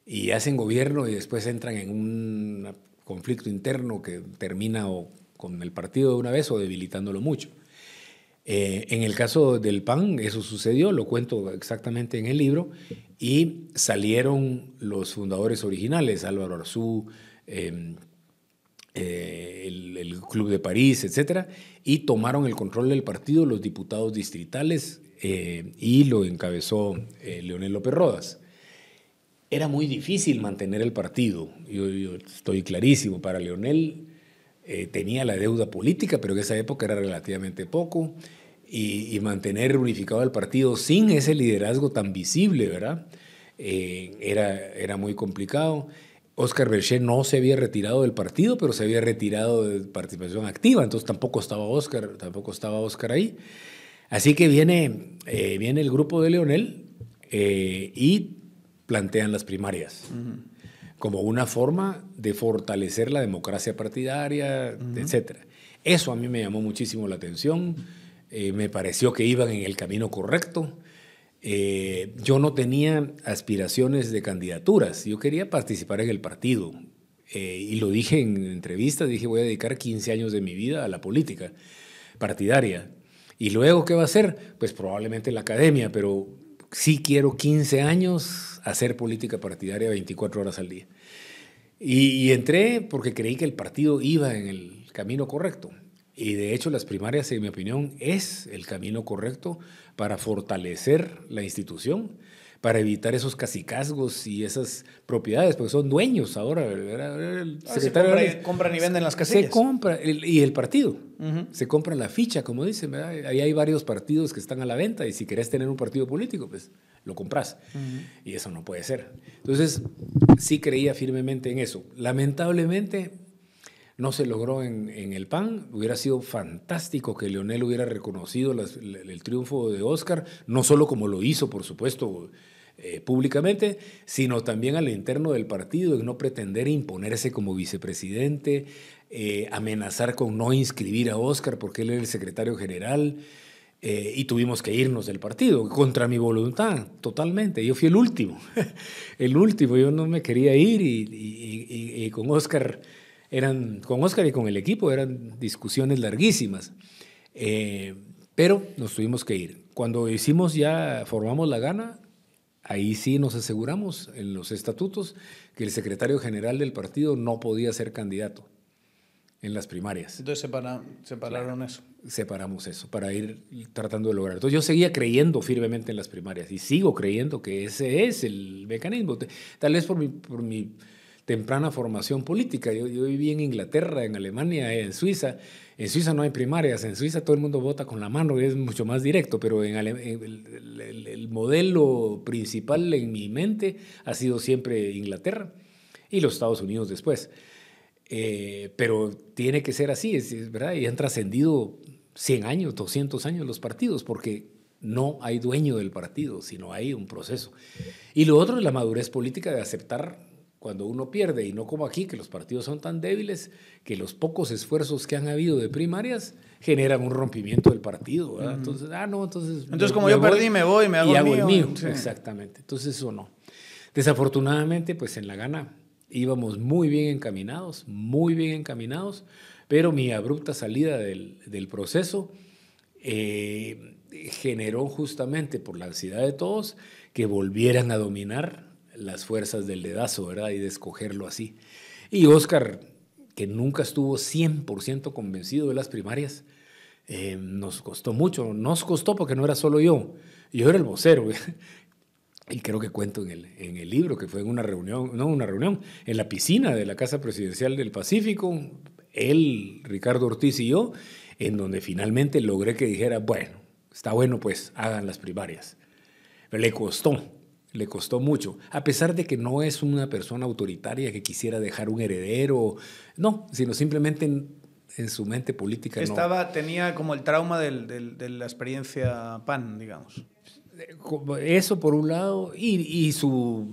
Y hacen gobierno y después entran en una conflicto interno que termina o con el partido de una vez o debilitándolo mucho. Eh, en el caso del PAN, eso sucedió, lo cuento exactamente en el libro, y salieron los fundadores originales, Álvaro Arzú, em, eh, el, Club de París, etc., y tomaron el control del partido los diputados distritales eh, y lo encabezó Leonel López Rodas. Era muy difícil mantener el partido, yo, yo estoy clarísimo, para Leonel eh, tenía la deuda política, pero en esa época era relativamente poco, y, mantener unificado el partido sin ese liderazgo tan visible, ¿verdad? Eh, era, era muy complicado. Oscar Berger no se había retirado del partido, pero se había retirado de participación activa, entonces tampoco estaba Oscar, tampoco estaba Oscar ahí. Así que viene, eh, viene el grupo de Leonel y plantean las primarias como una forma de fortalecer la democracia partidaria, etc. Eso a mí me llamó muchísimo la atención, eh, me pareció que iban en el camino correcto. Eh, yo no tenía aspiraciones de candidaturas, yo quería participar en el partido. Eh, y lo dije en entrevistas, dije voy a dedicar 15 años de mi vida a la política partidaria. ¿Y luego qué va a hacer? Pues probablemente la academia, pero sí quiero 15 años hacer política partidaria 24 horas al día. Y, entré porque creí que el partido iba en el camino correcto. Y de hecho las primarias, en mi opinión, es el camino correcto para fortalecer la institución para evitar esos casicazgos y esas propiedades, porque son dueños ahora. El ah, secretario se compran y venden las casillas. Se compra, y el partido, se compra la ficha, como dicen, Ahí hay varios partidos que están a la venta y si querés tener un partido político, pues lo compras. Y eso no puede ser. Entonces, sí creía firmemente en eso. Lamentablemente, no se logró en, el PAN. Hubiera sido fantástico que Leonel hubiera reconocido el, triunfo de Oscar, no solo como lo hizo, por supuesto, eh, públicamente, sino también al interno del partido, en no pretender imponerse como vicepresidente, eh, amenazar con no inscribir a Oscar porque él era el secretario general. Eh, y tuvimos que irnos del partido, contra mi voluntad, totalmente. Yo fui el último, el último, yo no me quería ir y, con Oscar eran, con Oscar y con el equipo eran discusiones larguísimas. pero nos tuvimos que ir. Cuando hicimos ya, formamos la gana, Ahí sí nos aseguramos en los estatutos que el secretario general del partido no podía ser candidato en las primarias. Entonces separaron eso. Separamos eso para ir tratando de lograr. Entonces yo seguía creyendo firmemente en las primarias y sigo creyendo que ese es el mecanismo. Tal vez por mi, por mi temprana formación política. Yo, yo viví en Inglaterra, en Alemania, en Suiza en Suiza no hay primarias, en Suiza todo el mundo vota con la mano es mucho más directo, pero en el, modelo principal en mi mente ha sido siempre Inglaterra y los Estados Unidos después. Eh, pero tiene que ser así, es, ¿verdad? Y han trascendido 100 años, 200 años los partidos, porque no hay dueño del partido, sino hay un proceso. Y lo otro es la madurez política de aceptar cuando uno pierde, y no como aquí, que los partidos son tan débiles, que los pocos esfuerzos que han habido de primarias generan un rompimiento del partido. Entonces, ah, no, entonces... Entonces, como yo perdí, me voy, me hago, y hago el mío. Exactamente. Entonces, eso no. Desafortunadamente, pues en la gana íbamos muy bien encaminados, muy bien encaminados, pero mi abrupta salida del, del proceso eh, generó justamente por la ansiedad de todos que volvieran a dominar las fuerzas del dedazo, ¿verdad? Y de escogerlo así. Y Oscar, que nunca estuvo 100% convencido de las primarias, eh, nos costó mucho. Nos costó porque no era solo yo. Yo era el vocero. Y creo que cuento en el, en el libro que fue en una reunión, no una reunión, en la piscina de la Casa Presidencial del Pacífico, él, Ricardo Ortiz y yo, en donde finalmente logré que dijera, bueno, está bueno, pues hagan las primarias. Pero le costó, le costó mucho, a pesar de que no es una persona autoritaria que quisiera dejar un heredero, no, sino simplemente en, su mente política. Estaba, tenía como el trauma de la experiencia PAN, digamos. Eso por un lado, y, su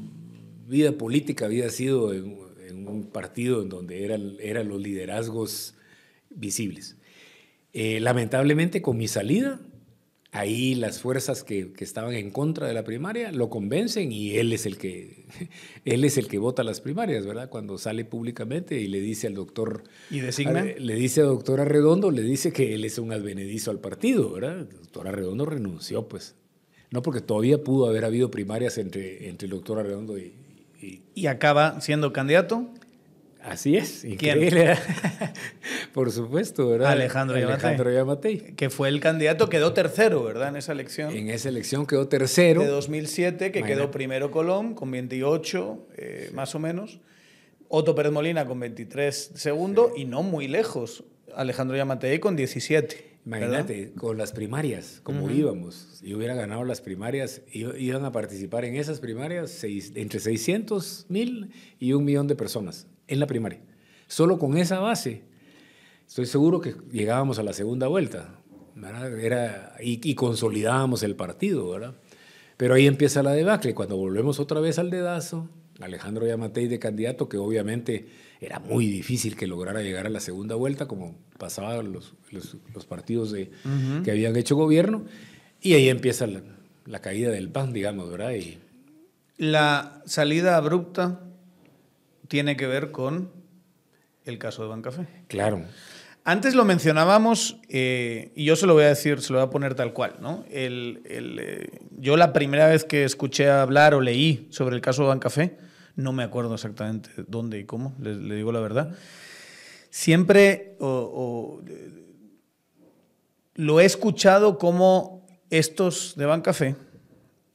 vida política había sido en, un partido en donde eran, eran los liderazgos visibles. Eh, lamentablemente con mi salida, Ahí las fuerzas que, estaban en contra de la primaria lo convencen y él es el que él es el que vota las primarias, ¿verdad? Cuando sale públicamente y le dice al doctor y designa le dice al doctor Arredondo, le dice que él es un advenedizo al partido, ¿verdad? El doctor Arredondo renunció, pues. No porque todavía pudo haber habido primarias entre, entre el doctor Arredondo y, y, y acaba siendo candidato Así es, increíble. Por supuesto, ¿verdad? Alejandro, Alejandro Yamatei. Que fue el candidato, quedó tercero, ¿verdad? En esa elección. En esa elección quedó tercero. De 2007, que quedó primero Colón, con 28, eh, más o menos. Otto Pérez Molina con 23 segundo y no muy lejos. Alejandro Yamatei con 17. Imagínate, con las primarias, como íbamos, y hubiera ganado las primarias, iban a participar en esas primarias entre 600 mil y un millón de personas en la primaria. Solo con esa base, estoy seguro que llegábamos a la segunda vuelta Era, y, consolidábamos el partido, ¿verdad? Pero ahí empieza la debacle. Cuando volvemos otra vez al dedazo, Alejandro Yamatei de candidato, que obviamente era muy difícil que lograra llegar a la segunda vuelta, como pasaban los, los, partidos de, que habían hecho gobierno, y ahí empieza la, la caída del PAN, digamos, ¿verdad? Y, la salida abrupta tiene que ver con el caso de Bancafé. Claro. Antes lo mencionábamos, eh, y yo se lo voy a decir, se lo voy a poner tal cual. ¿no? El, eh, yo la primera vez que escuché hablar o leí sobre el caso de Bancafé, no me acuerdo exactamente dónde y cómo, le, digo la verdad, siempre lo he escuchado como estos de Bancafé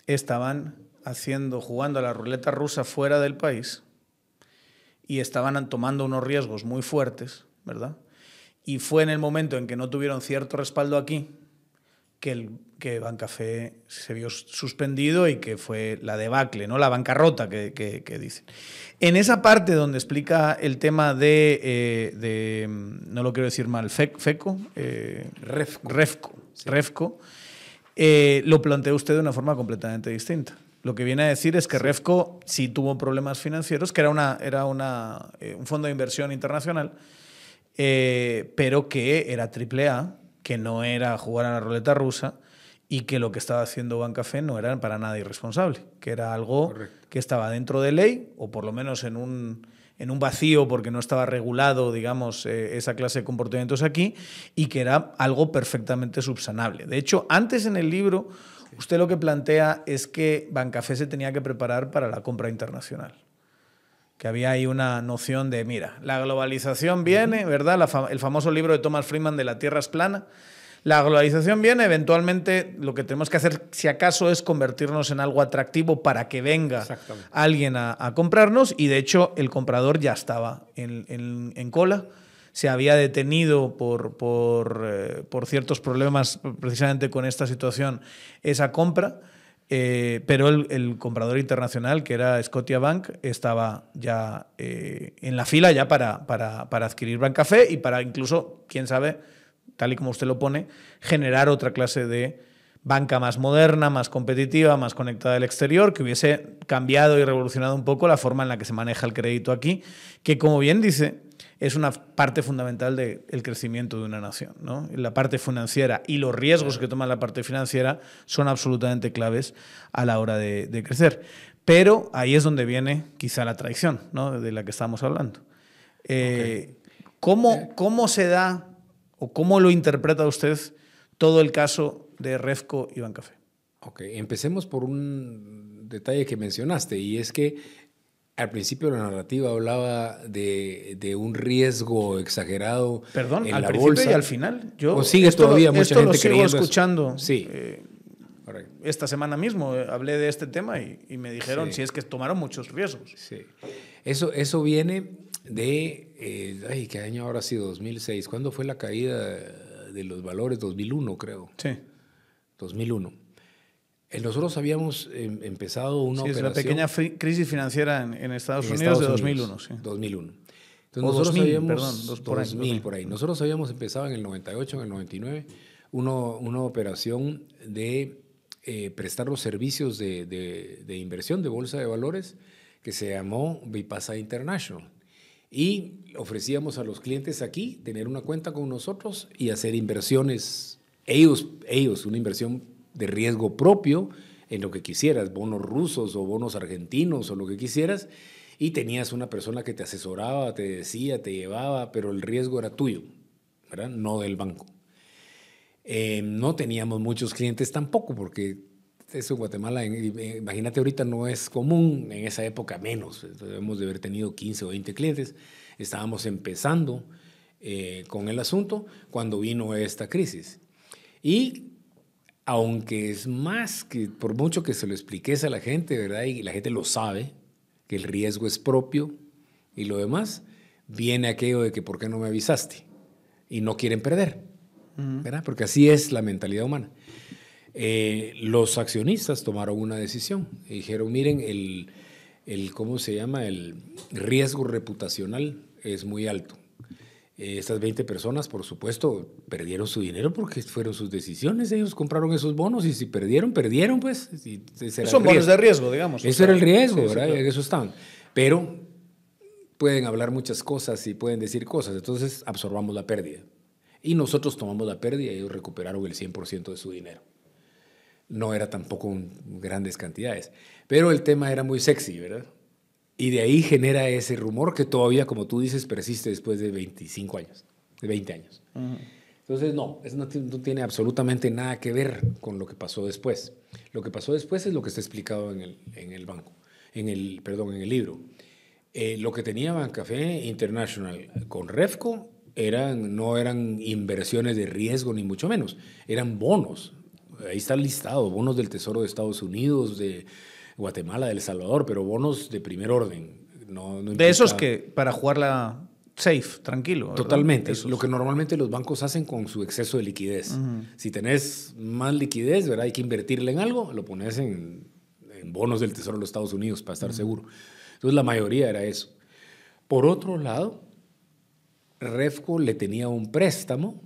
estaban haciendo, jugando a la ruleta rusa fuera del país y estaban tomando unos riesgos muy fuertes, ¿verdad? Y fue en el momento en que no tuvieron cierto respaldo aquí que, el, que Bancafé se vio suspendido y que fue la debacle, ¿no? la bancarrota que, que, dicen. En esa parte donde explica el tema de, eh, no lo quiero decir mal, FECO, eh, Refco, Refco, Refco eh, lo plantea usted de una forma completamente distinta. Lo que viene a decir es que Refco sí tuvo problemas financieros, que era, una, era una, eh, un fondo de inversión internacional, eh, pero que era AAA, que no era jugar a la ruleta rusa y que lo que estaba haciendo Bancafé no era para nada irresponsable, que era algo que estaba dentro de ley o por lo menos en un, en un vacío porque no estaba regulado, digamos, eh, esa clase de comportamientos aquí y que era algo perfectamente subsanable. De hecho, antes en el libro Usted lo que plantea es que Bancafé se tenía que preparar para la compra internacional. Que había ahí una noción de, mira, la globalización viene, ¿verdad? el famoso libro de Thomas Friedman de La Tierra es plana. La globalización viene, eventualmente lo que tenemos que hacer, si acaso, es convertirnos en algo atractivo para que venga alguien a, comprarnos. Y de hecho, el comprador ya estaba en cola se había detenido por, por, eh, por ciertos problemas precisamente con esta situación esa compra. Eh, pero el, comprador internacional, que era Scotiabank, estaba ya eh, en la fila ya para, para, para adquirir Bancafé y para incluso, quién sabe, tal y como usted lo pone, generar otra clase de banca más moderna, más competitiva, más conectada al exterior, que hubiese cambiado y revolucionado un poco la forma en la que se maneja el crédito aquí, que como bien dice, es una parte fundamental del crecimiento de una nación. ¿no? La parte financiera y los riesgos que toma la parte financiera son absolutamente claves a la hora de, crecer. Pero ahí es donde viene quizá la traición ¿no? de la que estamos hablando. Eh, ¿cómo, ¿Cómo se da o cómo lo interpreta usted todo el caso de Refco y Bancafé? Ok, empecemos por un detalle que mencionaste y es que al principio la narrativa hablaba de, de un riesgo exagerado Perdón, en al la principio bolsa. y al final. Yo o sigue todavía mucha gente lo sigo escuchando. Sí. Eh, esta semana mismo eh, hablé de este tema y, y me dijeron si es que tomaron muchos riesgos. Sí. Eso, eso viene de, eh, ay, ¿qué año ahora ha sido? 2006. ¿Cuándo fue la caída de los valores? 2001, creo. Sí. 2001. Eh, nosotros habíamos em, empezado una sí, operación... Es la pequeña crisis financiera en, Estados Unidos de 2001. Sí. 2001. Entonces nosotros 2000, habíamos, perdón, por 2000, por ahí. Nosotros habíamos empezado en el 98, en el 99, uno, una operación de eh, prestar los servicios de, de, de, inversión de bolsa de valores que se llamó Vipasa International. Y ofrecíamos a los clientes aquí tener una cuenta con nosotros y hacer inversiones ellos, ellos, una inversión de riesgo propio en lo que quisieras, bonos rusos o bonos argentinos o lo que quisieras, y tenías una persona que te asesoraba, te decía, te llevaba, pero el riesgo era tuyo, ¿verdad? No del banco. Eh, no teníamos muchos clientes tampoco, porque eso en Guatemala, imagínate ahorita no es común, en esa época menos, debemos de haber tenido 15 o 20 clientes, estábamos empezando eh, con el asunto cuando vino esta crisis. Y aunque es más que, por mucho que se lo expliques a la gente, ¿verdad? Y la gente lo sabe, que el riesgo es propio y lo demás, viene aquello de que ¿por qué no me avisaste? Y no quieren perder, ¿verdad? Porque así es la mentalidad humana. Eh, los accionistas tomaron una decisión y dijeron, miren, el, el, ¿cómo se llama? El riesgo reputacional es muy alto. Eh, estas 20 personas, por supuesto, perdieron su dinero porque fueron sus decisiones. Ellos compraron esos bonos y si perdieron, perdieron, pues. Son bonos de riesgo, digamos. Eso era el riesgo, ¿verdad? Eso estaban. Pero pueden hablar muchas cosas y pueden decir cosas. Entonces absorbamos la pérdida. Y nosotros tomamos la pérdida y ellos recuperaron el 100% de su dinero. No era tampoco grandes cantidades. Pero el tema era muy sexy, ¿verdad? Y de ahí genera ese rumor que todavía, como tú dices, persiste después de 25 años, de 20 años. Entonces, no, eso no, tiene absolutamente nada que ver con lo que pasó después. Lo que pasó después es lo que está explicado en el, en el banco, en el, perdón, en el libro. Eh, lo que tenía Bancafé International con Refco eran, no eran inversiones de riesgo, ni mucho menos, eran bonos. Ahí está listado, bonos del Tesoro de Estados Unidos, de Guatemala, de El Salvador, pero bonos de primer orden. de esos que para jugarla safe, tranquilo. Totalmente. es Lo que normalmente los bancos hacen con su exceso de liquidez. Si tenés más liquidez, ¿verdad? hay que invertirle en algo, lo pones en, bonos del Tesoro de los Estados Unidos para estar seguro. Entonces la mayoría era eso. Por otro lado, Refco le tenía un préstamo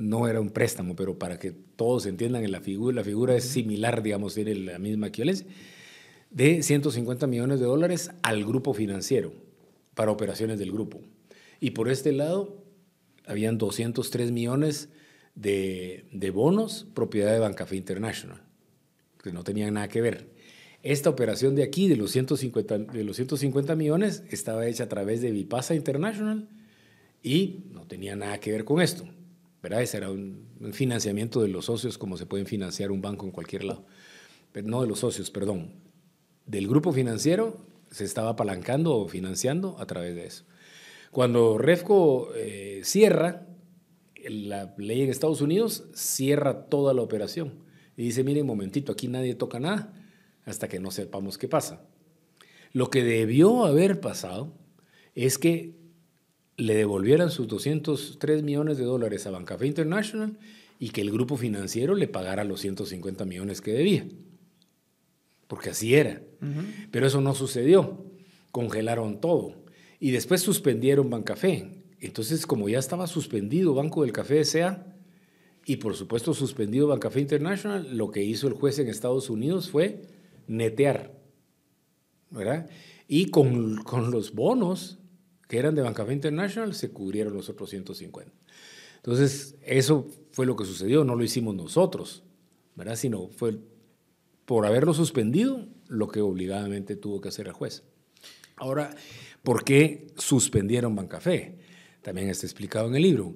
no era un préstamo, pero para que todos entiendan en la figura, la figura es similar, digamos, tiene la misma equivalencia, de 150 millones de dólares al grupo financiero para operaciones del grupo. Y por este lado, habían 203 millones de, bonos propiedad de Bancafé International, que no tenían nada que ver. Esta operación de aquí, de los 150, de los 150 millones, estaba hecha a través de Vipasa International y no tenía nada que ver con esto. ¿Verdad? Ese era un, financiamiento de los socios como se pueden financiar un banco en cualquier lado. Pero no de los socios, perdón. Del grupo financiero se estaba apalancando o financiando a través de eso. Cuando Refco eh, cierra, la ley en Estados Unidos cierra toda la operación y dice, miren, momentito, aquí nadie toca nada hasta que no sepamos qué pasa. Lo que debió haber pasado es que le devolvieran sus 203 millones de dólares a Bancafé International y que el grupo financiero le pagara los 150 millones que debía. Porque así era. Pero eso no sucedió. Congelaron todo. Y después suspendieron Bancafé. Entonces, como ya estaba suspendido Banco del Café S.A., y por supuesto suspendido Bancafé International, lo que hizo el juez en Estados Unidos fue netear. ¿verdad? Y con, con los bonos que eran de Bancafé International, se cubrieron los otros 150. Entonces, eso fue lo que sucedió, no lo hicimos nosotros, ¿verdad? Sino fue por haberlo suspendido lo que obligadamente tuvo que hacer el juez. Ahora, ¿por qué suspendieron Bancafé? También está explicado en el libro.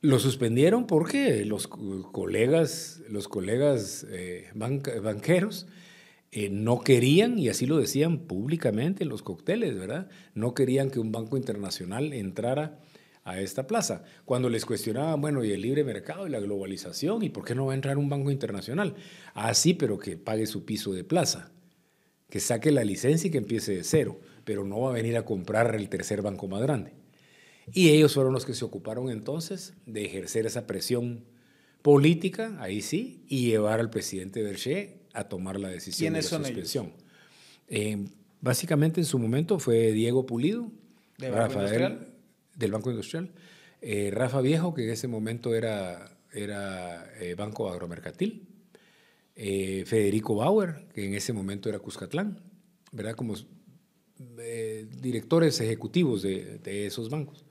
Lo suspendieron porque los colegas, los colegas eh, banqueros eh, no querían, y así lo decían públicamente los cócteles, ¿verdad? No querían que un banco internacional entrara a esta plaza. Cuando les cuestionaban, bueno, y el libre mercado y la globalización, ¿y por qué no va a entrar un banco internacional? Ah, sí, pero que pague su piso de plaza, que saque la licencia y que empiece de cero, pero no va a venir a comprar el tercer banco más grande. Y ellos fueron los que se ocuparon entonces de ejercer esa presión política, ahí sí, y llevar al presidente Berger a tomar la decisión de la suspensión. Eh, básicamente en su momento fue Diego Pulido, ¿De Rafael, del Banco Industrial, eh, Rafa Viejo, que en ese momento era, era eh, Banco Agromercantil, Federico Bauer, que en ese momento era Cuscatlán, ¿verdad? Como directores ejecutivos de, de esos bancos.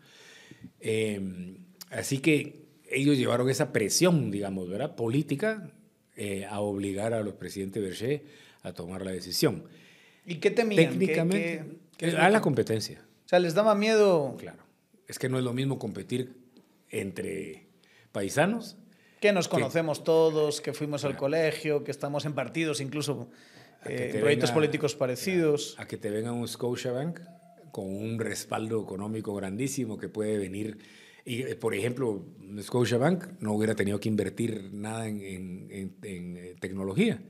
así que ellos llevaron esa presión, digamos, ¿verdad? Política eh, a obligar a los presidentes Berger a tomar la decisión. ¿Y qué temían? Técnicamente, a la competencia. O sea, les daba miedo. Claro. Es que no es lo mismo competir entre paisanos. Que nos conocemos todos, que fuimos al colegio, que estamos en partidos, incluso eh, proyectos políticos parecidos. A que te venga un Scotiabank con un respaldo económico grandísimo que puede venir. Y, eh, por ejemplo, Scotiabank no hubiera tenido que invertir nada en, en, en, eh, tecnología.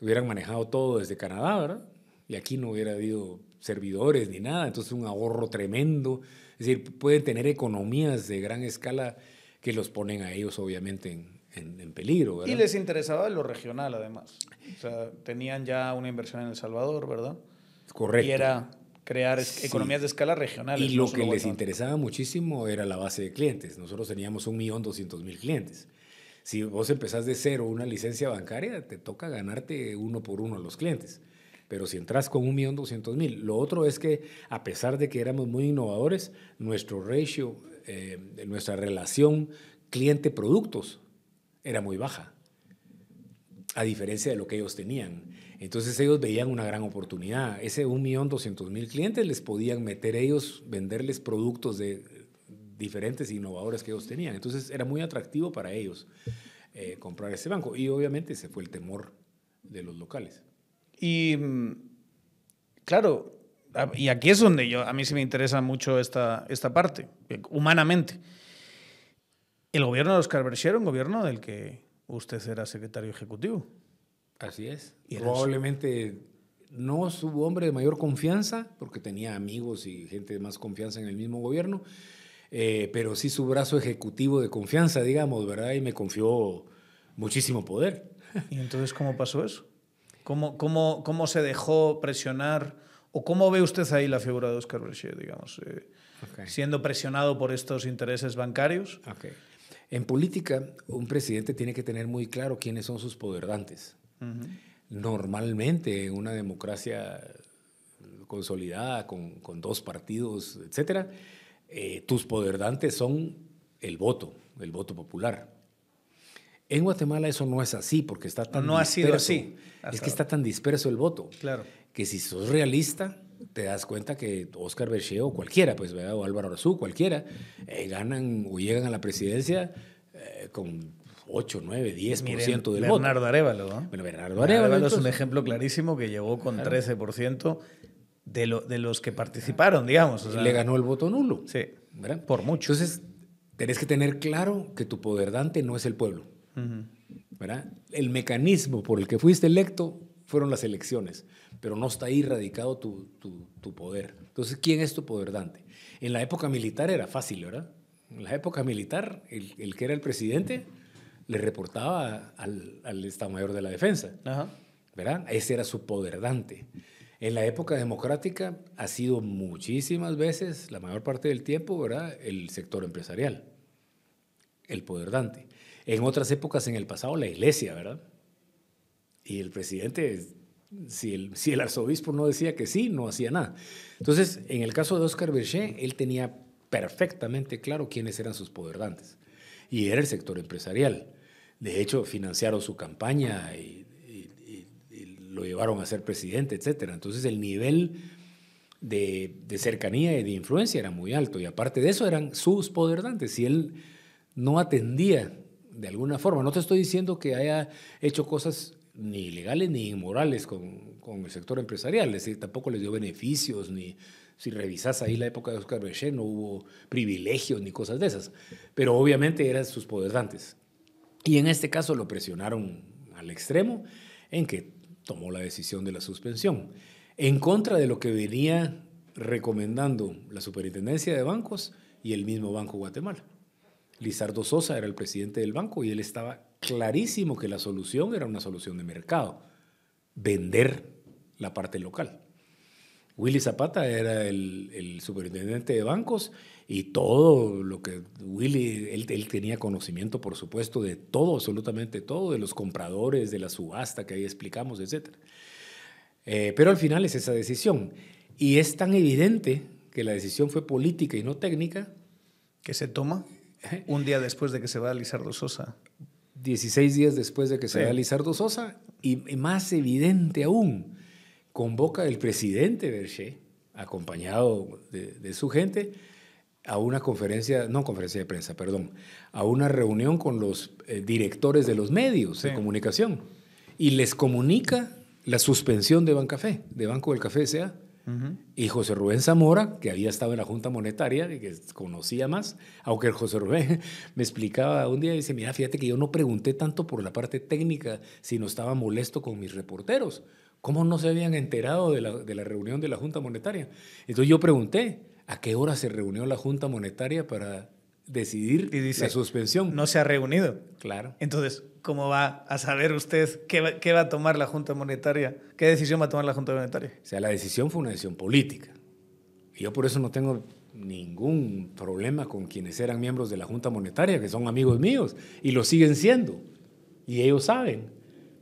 Hubieran manejado todo desde Canadá, ¿verdad? Y aquí no hubiera habido servidores ni nada, entonces un ahorro tremendo. Es decir, pueden tener economías de gran escala que los ponen a ellos obviamente en, en, peligro. ¿verdad? Y les interesaba lo regional además. O sea, tenían ya una inversión en El Salvador, ¿verdad? Correcto. Y era crear economías de escala regionales. Y lo que les interesaba muchísimo era la base de clientes. Nosotros teníamos 1.200.000 clientes. Si vos empezás de cero una licencia bancaria, te toca ganarte uno por uno a los clientes. Pero si entras con 1.200.000, lo otro es que a pesar de que éramos muy innovadores, nuestro ratio, eh, nuestra relación cliente-productos era muy baja, a diferencia de lo que ellos tenían. Entonces ellos veían una gran oportunidad. Ese 1.200.000 clientes les podían meter ellos, venderles productos de diferentes innovadores que ellos tenían. Entonces era muy atractivo para ellos eh, comprar ese banco. Y obviamente ese fue el temor de los locales. Y mm, claro, y aquí es donde yo, a mí sí me interesa mucho esta, esta parte, eh, humanamente. El gobierno de Oscar Berger era un gobierno del que usted era secretario ejecutivo. Así es. Y Probablemente no su hombre de mayor confianza, porque tenía amigos y gente de más confianza en el mismo gobierno, eh, pero sí su brazo ejecutivo de confianza, digamos, ¿verdad? Y me confió muchísimo poder. ¿Y entonces cómo pasó eso? ¿Cómo, cómo, cómo se dejó presionar? ¿O cómo ve usted ahí la figura de Oscar Berger, digamos? Eh, siendo presionado por estos intereses bancarios. Okay. En política, un presidente tiene que tener muy claro quiénes son sus poderdantes. Normalmente, en una democracia consolidada con, con dos partidos, etcétera, eh, tus poderdantes son el voto, el voto popular. En Guatemala eso no es así porque está tan no, ha sido así. Es que está tan disperso el voto. Claro. Que si sos realista, te das cuenta que Oscar Bercheo o cualquiera, pues, o Álvaro Arazú, cualquiera, eh, ganan o llegan a la presidencia eh, con 8, 9, 10% del Bernardo voto. Bernardo Arevalo, ¿no? Bueno, Bernardo Arevalo. es un ejemplo clarísimo que llegó con 13% de, lo, de los que participaron, digamos. le ganó el voto nulo. Sí. ¿verdad? Por mucho. Entonces, tenés que tener claro que tu poderdante no es el pueblo. ¿verdad? El mecanismo por el que fuiste electo fueron las elecciones, pero no está ahí radicado tu, tu, tu poder. Entonces, ¿quién es tu poderdante? En la época militar era fácil, ¿verdad? En la época militar, el, el que era el presidente le reportaba al, al Estado Mayor de la Defensa. Ajá. ¿verdad? Ese era su poderdante. En la época democrática ha sido muchísimas veces, la mayor parte del tiempo, ¿verdad? El sector empresarial, el poderdante. En otras épocas en el pasado, la iglesia, ¿verdad? Y el presidente, si el, si el arzobispo no decía que sí, no hacía nada. Entonces, en el caso de Oscar Berger, él tenía perfectamente claro quiénes eran sus poderdantes. Y era el sector empresarial. De hecho, financiaron su campaña y, lo llevaron a ser presidente, etc. Entonces, el nivel de, cercanía y de influencia era muy alto. Y aparte de eso, eran sus poderdantes. Si él no atendía de alguna forma, no te estoy diciendo que haya hecho cosas ni ilegales ni inmorales con, con el sector empresarial, tampoco les dio beneficios, ni si revisas ahí la época de Oscar Bechet, no hubo privilegios ni cosas de esas, pero obviamente eran sus poderdantes. Y en este caso lo presionaron al extremo en que tomó la decisión de la suspensión, en contra de lo que venía recomendando la Superintendencia de Bancos y el mismo Banco Guatemala. Lizardo Sosa era el presidente del banco y él estaba clarísimo que la solución era una solución de mercado, vender la parte local. Willy Zapata era el, el superintendente de bancos y todo lo que Willy, él, él, tenía conocimiento, por supuesto, de todo, absolutamente todo, de los compradores, de la subasta que ahí explicamos, etc. Eh, pero al final es esa decisión. Y es tan evidente que la decisión fue política y no técnica. ¿Que se toma? un día después de que se va Lizardo Sosa. 16 días después de que se va Lizardo Sosa, y, más evidente aún, convoca el presidente Berché, acompañado de, su gente, a una conferencia, no conferencia de prensa, perdón, a una reunión con los eh, directores de los medios de comunicación y les comunica la suspensión de Bancafé, de Banco del Café S.A. Y José Rubén Zamora, que había estado en la Junta Monetaria y que conocía más, aunque José Rubén me explicaba un día, dice, mira, fíjate que yo no pregunté tanto por la parte técnica, sino estaba molesto con mis reporteros. ¿Cómo no se habían enterado de la, de la reunión de la Junta Monetaria? Entonces yo pregunté, ¿a qué hora se reunió la Junta Monetaria para decidir y dice, la suspensión? No se ha reunido. Claro. Entonces, ¿cómo va a saber usted qué va, a tomar la Junta Monetaria? ¿Qué decisión va a tomar la Junta Monetaria? O sea, la decisión fue una decisión política. Y yo por eso no tengo ningún problema con quienes eran miembros de la Junta Monetaria, que son amigos míos, y lo siguen siendo. Y ellos saben.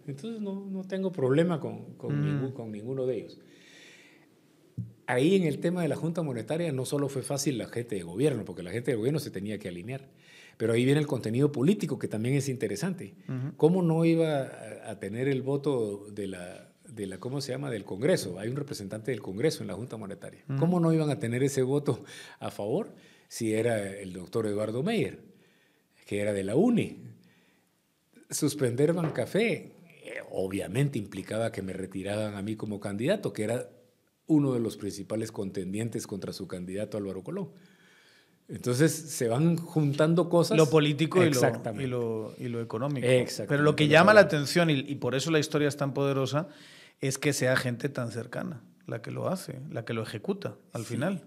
Entonces no, no tengo problema con, con, mm. con ninguno de ellos. Ahí en el tema de la Junta Monetaria no solo fue fácil la gente de gobierno, porque la gente de gobierno se tenía que alinear pero ahí viene el contenido político, que también es interesante. ¿Cómo no iba a, tener el voto de la, de la, ¿cómo se llama?, del Congreso. Hay un representante del Congreso en la Junta Monetaria. ¿Cómo no iban a tener ese voto a favor si era el doctor Eduardo Meyer, que era de la UNI? Suspender Bancafé eh, obviamente implicaba que me retiraban a mí como candidato, que era uno de los principales contendientes contra su candidato Álvaro Colón. Entonces se van juntando cosas. Lo político y lo, y lo, económico. Pero lo que llama la atención, y, por eso la historia es tan poderosa, es que sea gente tan cercana la que lo hace, la que lo ejecuta al final.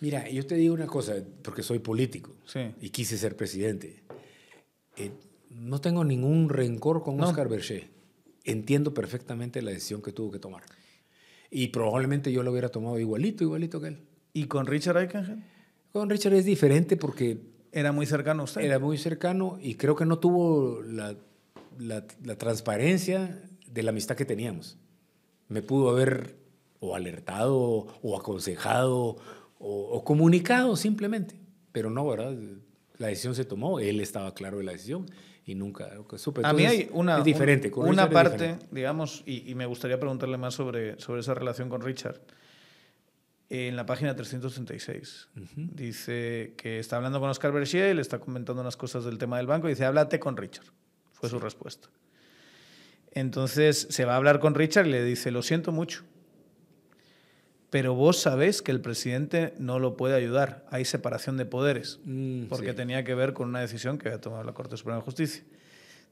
Mira, yo te digo una cosa, porque soy político y quise ser presidente. Eh, no tengo ningún rencor con Oscar Berché. Entiendo perfectamente la decisión que tuvo que tomar. Y probablemente yo lo hubiera tomado igualito, igualito que él. ¿Y con Richard Eichengel? Con Richard es diferente porque... Era muy cercano a usted. Era muy cercano y creo que no tuvo la, la, transparencia de la amistad que teníamos. Me pudo haber o alertado o aconsejado o, comunicado simplemente, pero no, ¿verdad? La decisión se tomó, él estaba claro de la decisión y nunca supe. A mí hay una, es diferente, una parte, digamos, y, y, me gustaría preguntarle más sobre, sobre esa relación con Richard en la página 336. Dice que está hablando con Oscar Berchier, le está comentando unas cosas del tema del banco y dice, háblate con Richard. Fue su respuesta. Entonces se va a hablar con Richard y le dice, lo siento mucho, pero vos sabés que el presidente no lo puede ayudar. Hay separación de poderes, mm, porque tenía que ver con una decisión que había tomado la Corte Suprema de Justicia.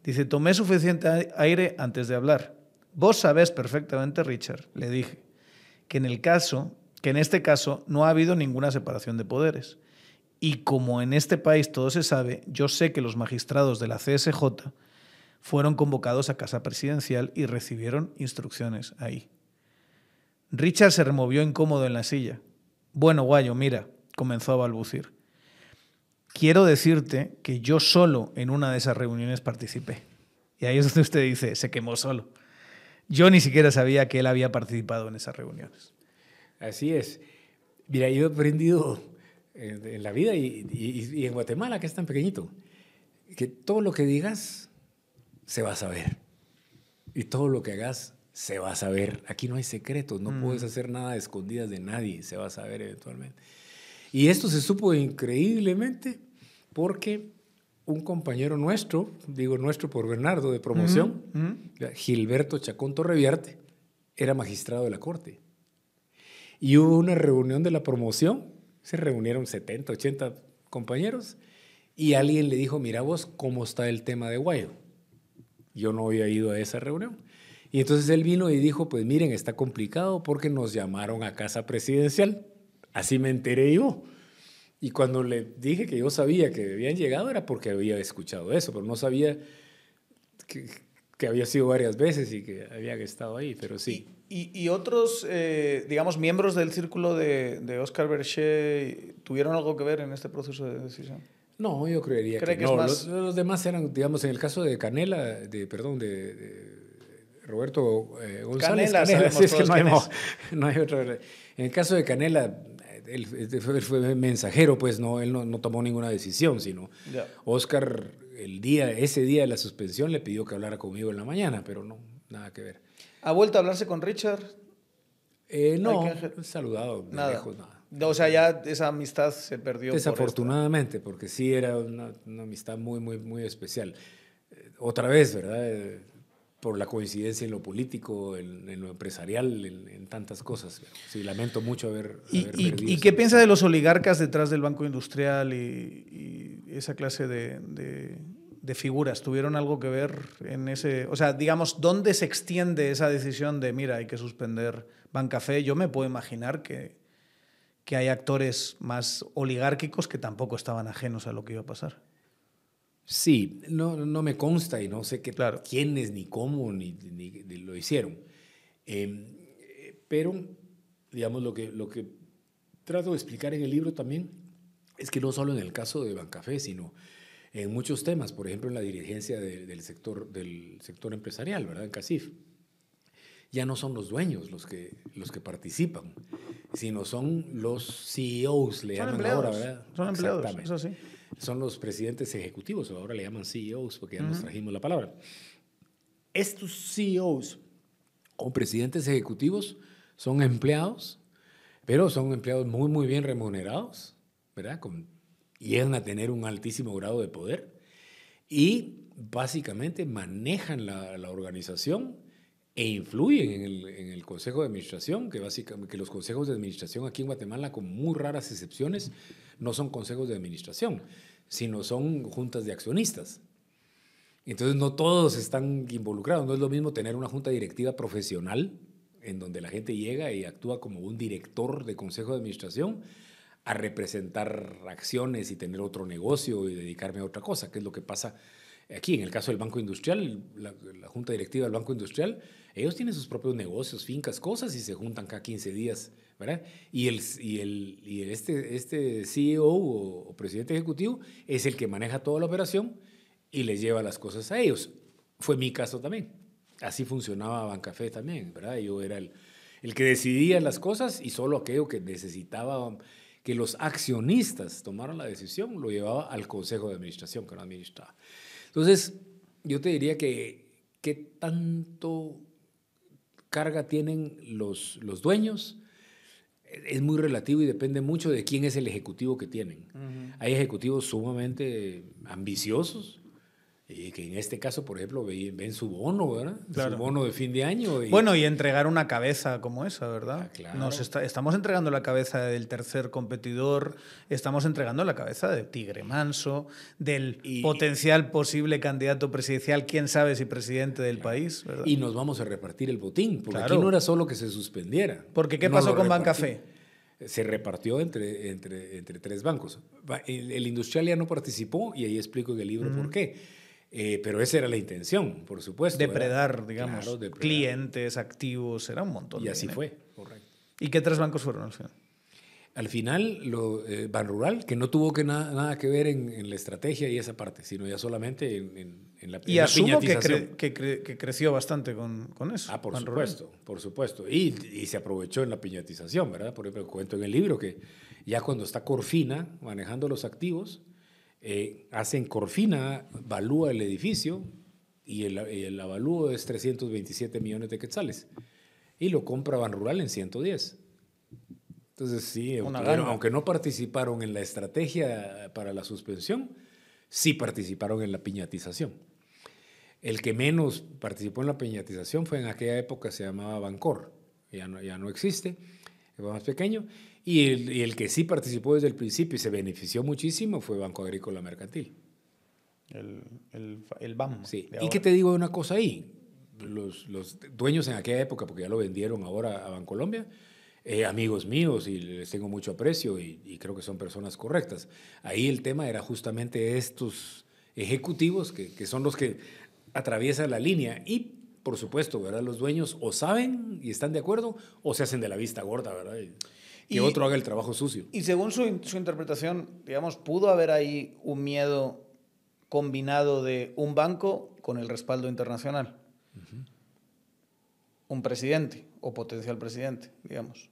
Dice, tomé suficiente aire antes de hablar. Vos sabés perfectamente, Richard, le dije, que en el caso que en este caso no ha habido ninguna separación de poderes. Y como en este país todo se sabe, yo sé que los magistrados de la CSJ fueron convocados a casa presidencial y recibieron instrucciones ahí. Richard se removió incómodo en la silla. Bueno, guayo, mira, comenzó a balbucir. Quiero decirte que yo solo en una de esas reuniones participé. Y ahí es donde usted dice, se quemó solo. Yo ni siquiera sabía que él había participado en esas reuniones. Así es. Mira, yo he aprendido en, la vida y, en Guatemala, que es tan pequeñito, que todo lo que digas se va a saber. Y todo lo que hagas se va a saber. Aquí no hay secretos, no puedes mm. hacer nada de escondidas de nadie, se va a saber eventualmente. Y esto se supo increíblemente porque un compañero nuestro, digo nuestro por Bernardo de promoción, Gilberto Chacón Torreviarte, era magistrado de la corte. Y hubo una reunión de la promoción, se reunieron 70, 80 compañeros, y alguien le dijo, mira vos, ¿cómo está el tema de Guayo? Yo no había ido a esa reunión. Y entonces él vino y dijo, pues miren, está complicado porque nos llamaron a casa presidencial. Así me enteré yo. Y cuando le dije que yo sabía que habían llegado era porque había escuchado eso, pero no sabía que, que había sido varias veces y que habían estado ahí, pero sí. ¿Y, otros, eh, digamos, miembros del círculo de, de Oscar Berché tuvieron algo que ver en este proceso de decisión? No, yo creería que, no. Los, demás eran, digamos, en el caso de Canela, de, perdón, de, Roberto eh, González. Canela, Canela es que no hay, no hay, otro. En el caso de Canela, él, fue mensajero, pues no, él no, tomó ninguna decisión, sino Oscar, el día, ese día de la suspensión, le pidió que hablara conmigo en la mañana, pero no, nada que ver. ¿Ha vuelto a hablarse con Richard? Eh, no, saludado, nada. Lejos, nada. O sea, ya esa amistad se perdió. Desafortunadamente, porque sí era una, amistad muy, muy, muy especial. Eh, otra vez, ¿verdad? Eh, por la coincidencia en lo político, en, lo empresarial, en, tantas cosas. Sí, lamento mucho haber, ¿Y, y, qué piensa de los oligarcas detrás del Banco Industrial y, esa clase de, de, figuras? ¿Tuvieron algo que ver en ese...? O sea, digamos, ¿dónde se extiende esa decisión de, mira, hay que suspender Bancafé? Yo me puedo imaginar que, que hay actores más oligárquicos que tampoco estaban ajenos a lo que iba a pasar. Sí, no, no me consta y no sé qué, claro. quiénes, ni cómo, ni, lo hicieron. Em, pero, digamos, lo que, lo que trato de explicar en el libro también es que no solo en el caso de Bancafé, sino en muchos temas, por ejemplo, en la dirigencia del, sector, del sector empresarial, ¿verdad? En CACIF. Ya no son los dueños los que, los que participan, sino son los CEOs, le llaman ahora, ¿verdad? Son empleados, eso sí son los presidentes ejecutivos, ahora le llaman CEOs porque ya nos trajimos la palabra. Estos CEOs o presidentes ejecutivos son empleados, pero son empleados muy, muy bien remunerados, ¿verdad? Con, llegan a tener un altísimo grado de poder y básicamente manejan la, la organización e influyen en el, en el, Consejo de Administración, que básicamente que los consejos de administración aquí en Guatemala, con muy raras excepciones, no son consejos de administración, sino son juntas de accionistas. Entonces no todos están involucrados, no es lo mismo tener una junta directiva profesional, en donde la gente llega y actúa como un director de consejo de administración, a representar acciones y tener otro negocio y dedicarme a otra cosa, que es lo que pasa aquí en el caso del Banco Industrial, la, la junta directiva del Banco Industrial, ellos tienen sus propios negocios, fincas, cosas y se juntan cada 15 días ¿verdad? Y, el, y, el, y este, este CEO o, presidente ejecutivo es el que maneja toda la operación y le lleva las cosas a ellos. Fue mi caso también. Así funcionaba Bancafé también, ¿verdad? Yo era el, el que decidía las cosas y solo aquello que necesitaba que los accionistas tomaran la decisión lo llevaba al consejo de administración que no administraba. Entonces, yo te diría que qué tanto carga tienen los, los dueños es muy relativo y depende mucho de quién es el ejecutivo que tienen. Hay ejecutivos sumamente ambiciosos, y que en este caso, por ejemplo, ven, su bono, ¿verdad? Su bono de fin de año. Bueno, y entregar una cabeza como esa, ¿verdad? Ah, Nos estamos entregando la cabeza del tercer competidor, estamos entregando la cabeza de Tigre Manso, del potencial posible candidato presidencial, quién sabe si presidente del país, ¿verdad? Y nos vamos a repartir el botín, porque aquí no era solo que se suspendiera. Porque ¿qué pasó con Bancafé? se repartió entre, entre, entre tres bancos. El, el, industrial ya no participó y ahí explico en el libro por qué eh, pero esa era la intención, por supuesto. Depredar, digamos, clientes, activos, era un montón. Y así fue, correcto. ¿Y qué tres bancos fueron al final? Al final, lo, eh, Ban Rural, que no tuvo que nada que ver en, la estrategia y esa parte, sino ya solamente en, la Y asumo que, que, creció bastante con, con, eso. Ah, por supuesto, por supuesto. Y, y, se aprovechó en la piñatización, ¿verdad? Por ejemplo, cuento en el libro que ya cuando está Corfina manejando los activos, eh, hacen Corfina, valúa el edificio y el, el, avalúo es 327 millones de quetzales. Y lo compra Ban Rural en 110. Entonces, sí, aunque, no participaron en la estrategia para la suspensión, sí participaron en la piñatización. El que menos participó en la piñatización fue en aquella época, se llamaba Bancor, ya no, ya no existe, es más pequeño, y el, que sí participó desde el principio y se benefició muchísimo fue Banco Agrícola Mercantil. El, el, el BAM. Sí. Y que te digo una cosa ahí. Los, los, dueños en aquella época, porque ya lo vendieron ahora a Bancolombia, eh, amigos míos y les tengo mucho aprecio y, creo que son personas correctas. Ahí el tema era justamente estos ejecutivos que, que son los que atraviesan la línea y por supuesto, ¿verdad? Los dueños o saben y están de acuerdo o se hacen de la vista gorda, ¿verdad? Que otro haga el trabajo sucio. Y según su, interpretación, digamos, ¿pudo haber ahí un miedo combinado de un banco con el respaldo internacional? Un presidente o potencial presidente, digamos.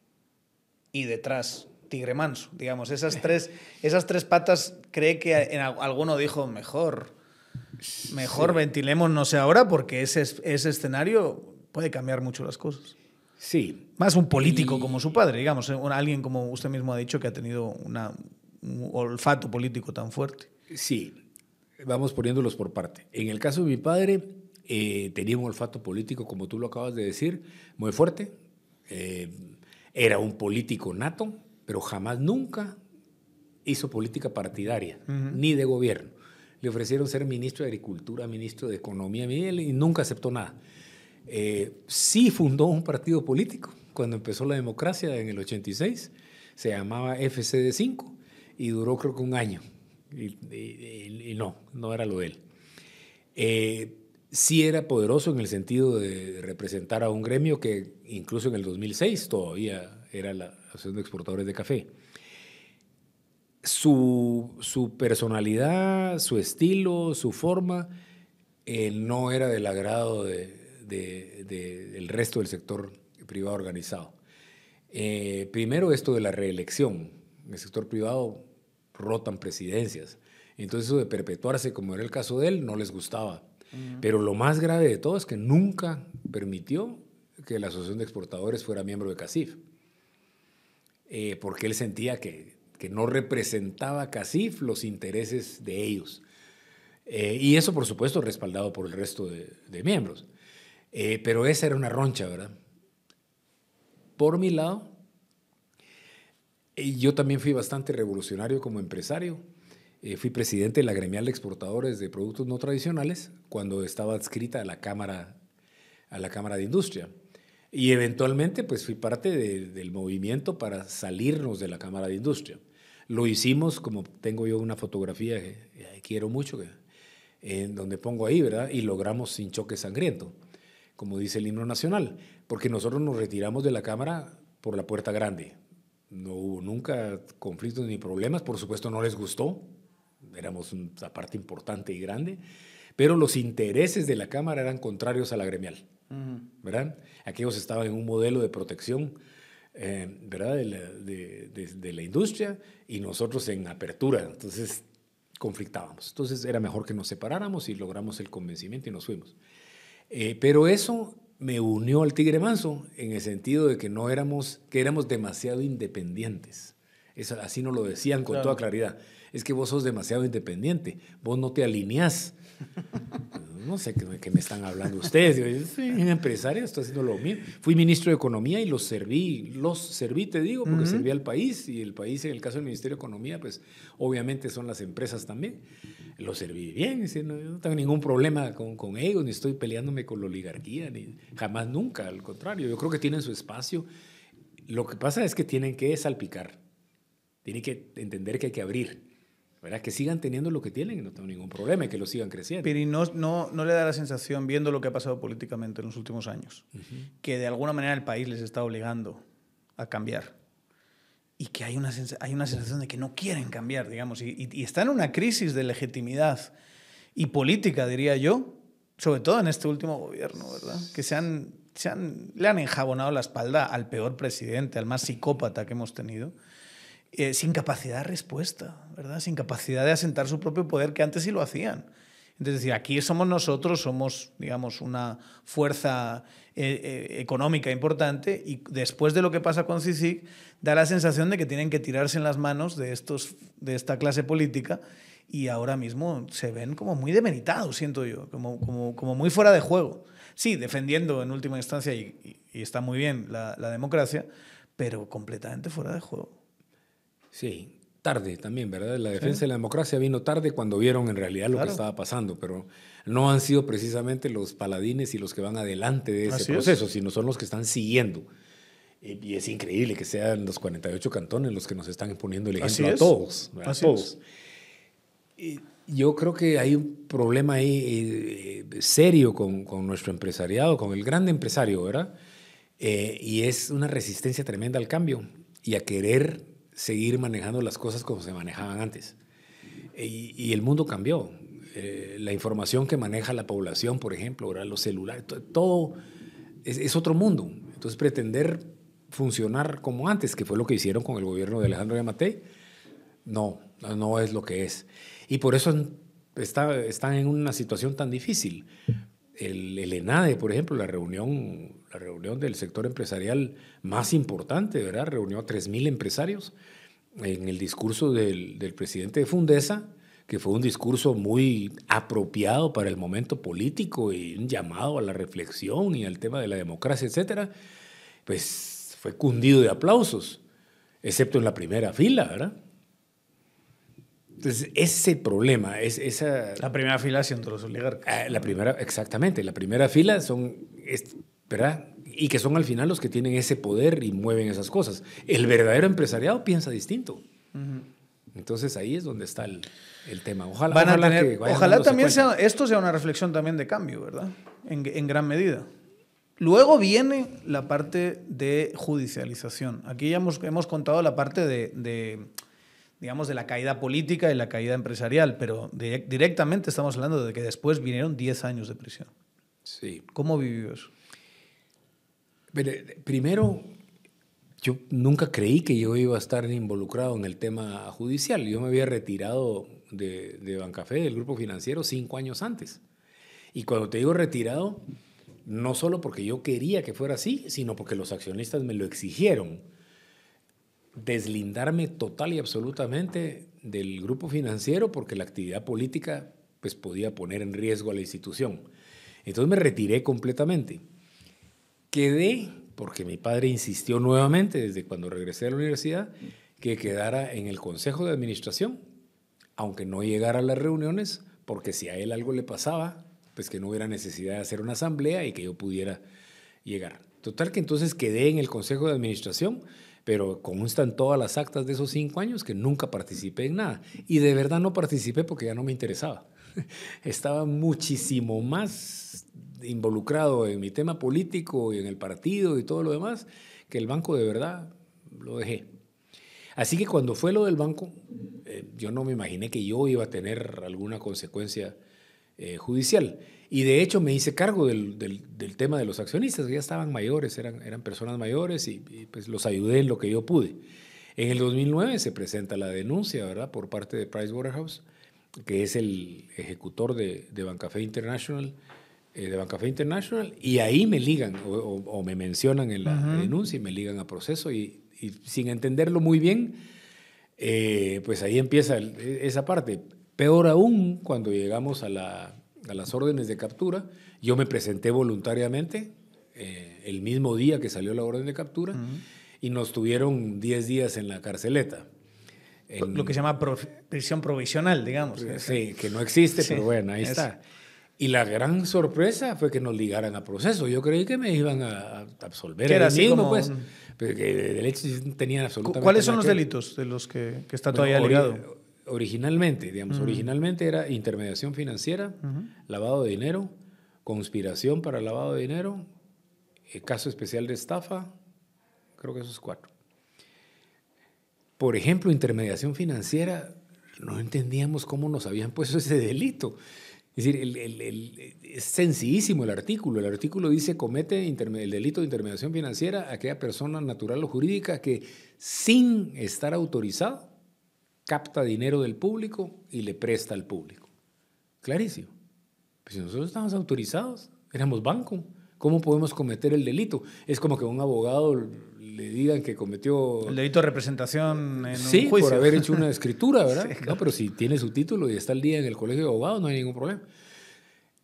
Y detrás tigre manso, digamos. Esas tres, esas tres patas, cree que en, alguno dijo, mejor, mejor ventilemos, no sé ahora, porque ese, ese escenario puede cambiar mucho las cosas. Sí. Más un político como su padre, digamos, alguien como usted mismo ha dicho que ha tenido una, un olfato político tan fuerte. Sí, vamos poniéndolos por parte. En el caso de mi padre, eh, tenía un olfato político, como tú lo acabas de decir, muy fuerte. Eh, era un político nato, pero jamás, nunca hizo política partidaria, ni de gobierno. Le ofrecieron ser ministro de Agricultura, ministro de Economía, y nunca aceptó nada. Eh, sí fundó un partido político cuando empezó la democracia en el 86, se llamaba FCD5 y duró creo que un año. Y, no, no era lo de él. Eh, sí era poderoso en el sentido de representar a un gremio que incluso en el 2006 todavía era la Asociación de Exportadores de Café. Su, su personalidad, su estilo, su forma eh, no era del agrado de, del resto del sector privado organizado. Eh, primero esto de la reelección. En el sector privado rotan presidencias. Entonces eso de perpetuarse, como era el caso de él, no les gustaba. Pero lo más grave de todo es que nunca permitió que la Asociación de Exportadores fuera miembro de CACIF. Eh, porque él sentía que, que, no representaba CACIF los intereses de ellos. Eh, y eso, por supuesto, respaldado por el resto de, de miembros. Eh, pero esa era una roncha, ¿verdad? Por mi lado, yo también fui bastante revolucionario como empresario. Eh, fui presidente de la gremial de exportadores de productos no tradicionales cuando estaba adscrita a la Cámara, a la cámara de Industria. Y eventualmente pues fui parte del movimiento para salirnos de la Cámara de Industria. Lo hicimos, como tengo yo una fotografía que quiero mucho, en donde pongo ahí, ¿verdad? Y logramos sin choque sangriento como dice el himno nacional, porque nosotros nos retiramos de la Cámara por la puerta grande. No hubo nunca conflictos ni problemas, por supuesto no les gustó, éramos una parte importante y grande, pero los intereses de la Cámara eran contrarios a la gremial, ¿verdad? Aquellos estaban en un modelo de protección, eh, ¿verdad? De la, de la industria y nosotros en apertura, entonces conflictábamos. Entonces era mejor que nos separáramos y logramos el convencimiento y nos fuimos. Eh, pero eso me unió al Tigre Manso en el sentido de que no éramos, que éramos demasiado independientes. Eso, así nos lo decían con toda claridad. Es que vos sos demasiado independiente, vos no te alineás no sé qué, me están hablando ustedes. Yo soy un empresario, estoy haciendo lo mío. Fui ministro de Economía y los serví, los serví, te digo, porque serví al país y el país, en el caso del Ministerio de Economía, pues obviamente son las empresas también. Los serví bien, no, no tengo ningún problema con, con, ellos, ni estoy peleándome con la oligarquía, ni jamás nunca, al contrario, yo creo que tienen su espacio. Lo que pasa es que tienen que salpicar, tienen que entender que hay que abrir ¿verdad? Que sigan teniendo lo que tienen, no tengo ningún problema, y que lo sigan creciendo. Pero no, no, no le da la sensación, viendo lo que ha pasado políticamente en los últimos años, que de alguna manera el país les está obligando a cambiar. Y que hay una, hay una sensación de que no quieren cambiar, digamos. Y, y, está en una crisis de legitimidad y política, diría yo, sobre todo en este último gobierno, ¿verdad? Que se han, se han, le han enjabonado la espalda al peor presidente, al más psicópata que hemos tenido eh, sin capacidad de respuesta, ¿verdad? Sin capacidad de asentar su propio poder, que antes sí lo hacían. Entonces, decir, aquí somos nosotros, somos, digamos, una fuerza eh, eh, económica importante y después de lo que pasa con CICIC, da la sensación de que tienen que tirarse en las manos de, estos, de esta clase política y ahora mismo se ven como muy demeritados, siento yo, como, como, muy fuera de juego. Sí, defendiendo en última instancia, y, está muy bien la democracia, pero completamente fuera de juego. Sí, tarde también, ¿verdad? La defensa de la democracia vino tarde cuando vieron en realidad lo que estaba pasando, pero no han sido precisamente los paladines y los que van adelante de ese proceso, sino son los que están siguiendo. Y es increíble que sean los 48 cantones los que nos están imponiendo el ejemplo a todos. A todos. Y yo creo que hay un problema ahí eh, serio con, con, nuestro empresariado, con el gran empresario, ¿verdad? Eh, y es una resistencia tremenda al cambio y a querer seguir manejando las cosas como se manejaban antes. Y, el mundo cambió. Eh, la información que maneja la población, por ejemplo, ahora los celulares, todo, es, otro mundo. Entonces pretender funcionar como antes, que fue lo que hicieron con el gobierno de Alejandro Yamatei. No, no es lo que es. Y por eso está, están en una situación tan difícil. El, el, ENADE, por ejemplo, la reunión, la reunión del sector empresarial más importante, ¿verdad? Reunió a 3.000 empresarios en el discurso del, del, presidente de Fundesa, que fue un discurso muy apropiado para el momento político y un llamado a la reflexión y al tema de la democracia, etcétera, pues fue cundido de aplausos, excepto en la primera fila, ¿verdad? Entonces, ese problema, es esa... La primera fila siendo los oligarcas. Ah, la primera, exactamente, la primera fila son, ¿verdad? Y que son al final los que tienen ese poder y mueven esas cosas. El verdadero empresariado piensa distinto. Entonces ahí es donde está el, el tema. Ojalá, ojalá, ojalá también sea, esto sea una reflexión también de cambio, ¿verdad? En, en gran medida. Luego viene la parte de judicialización. Aquí ya hemos, hemos contado la parte de, de digamos, de la caída política y la caída empresarial, pero directamente estamos hablando de que después vinieron 10 años de prisión. Sí. ¿Cómo vivió eso? Primero, yo nunca creí que yo iba a estar involucrado en el tema judicial. Yo me había retirado de, de Bancafé, del grupo financiero, cinco años antes. Y cuando te digo retirado, no solo porque yo quería que fuera así, sino porque los accionistas me lo exigieron deslindarme total y absolutamente del grupo financiero porque la actividad política pues podía poner en riesgo a la institución. Entonces me retiré completamente. Quedé, porque mi padre insistió nuevamente desde cuando regresé a la universidad, que quedara en el consejo de administración, aunque no llegara a las reuniones, porque si a él algo le pasaba, pues que no hubiera necesidad de hacer una asamblea y que yo pudiera llegar. Total que entonces quedé en el consejo de administración, pero constan todas las actas de esos cinco años que nunca participé en nada. Y de verdad no participé porque ya no me interesaba. Estaba muchísimo más involucrado en mi tema político y en el partido y todo lo demás que el banco de verdad lo dejé. Así que cuando fue lo del banco, eh, yo no me imaginé que yo iba a tener alguna consecuencia eh, judicial. Y de hecho me hice cargo del, del, tema de los accionistas, que ya estaban mayores, eran, eran personas mayores y, pues los ayudé en lo que yo pude. En el 2009 se presenta la denuncia, ¿verdad?, por parte de Pricewaterhouse, que es el ejecutor de, de Bancafé International, de Bancafé International, y ahí me ligan o, me mencionan en la denuncia y me ligan a proceso y, y sin entenderlo muy bien, eh, pues ahí empieza esa parte. Peor aún, cuando llegamos a la a las órdenes de captura. Yo me presenté voluntariamente eh, el mismo día que salió la orden de captura y nos tuvieron 10 días en la carceleta. Lo que se llama prisión provisional, digamos. Sí, que no existe, pero bueno, ahí está. Y la gran sorpresa fue que nos ligaran a proceso. Yo creí que me iban a absolver. era así mismo, pues. Pero que de hecho tenían absolutamente. ¿Cuáles son los delitos de los que, que está todavía ligado? originalmente, digamos, originalmente era intermediación financiera, lavado de dinero, conspiración para lavado de dinero, eh, caso especial de estafa, creo que esos cuatro. Por ejemplo, intermediación financiera, no entendíamos cómo nos habían puesto ese delito. Es decir, es sencillísimo el artículo. El artículo dice comete el delito de intermediación financiera aquella persona natural o jurídica que sin estar autorizado capta dinero del público y le presta al público. Clarísimo. Pues si nosotros estamos autorizados, éramos banco, ¿cómo podemos cometer el delito? Es como que un abogado le digan que cometió... El delito de representación en sí, un juicio. por haber hecho una escritura, ¿verdad? No, pero si tiene su título y está al día en el colegio de abogados, no hay ningún problema.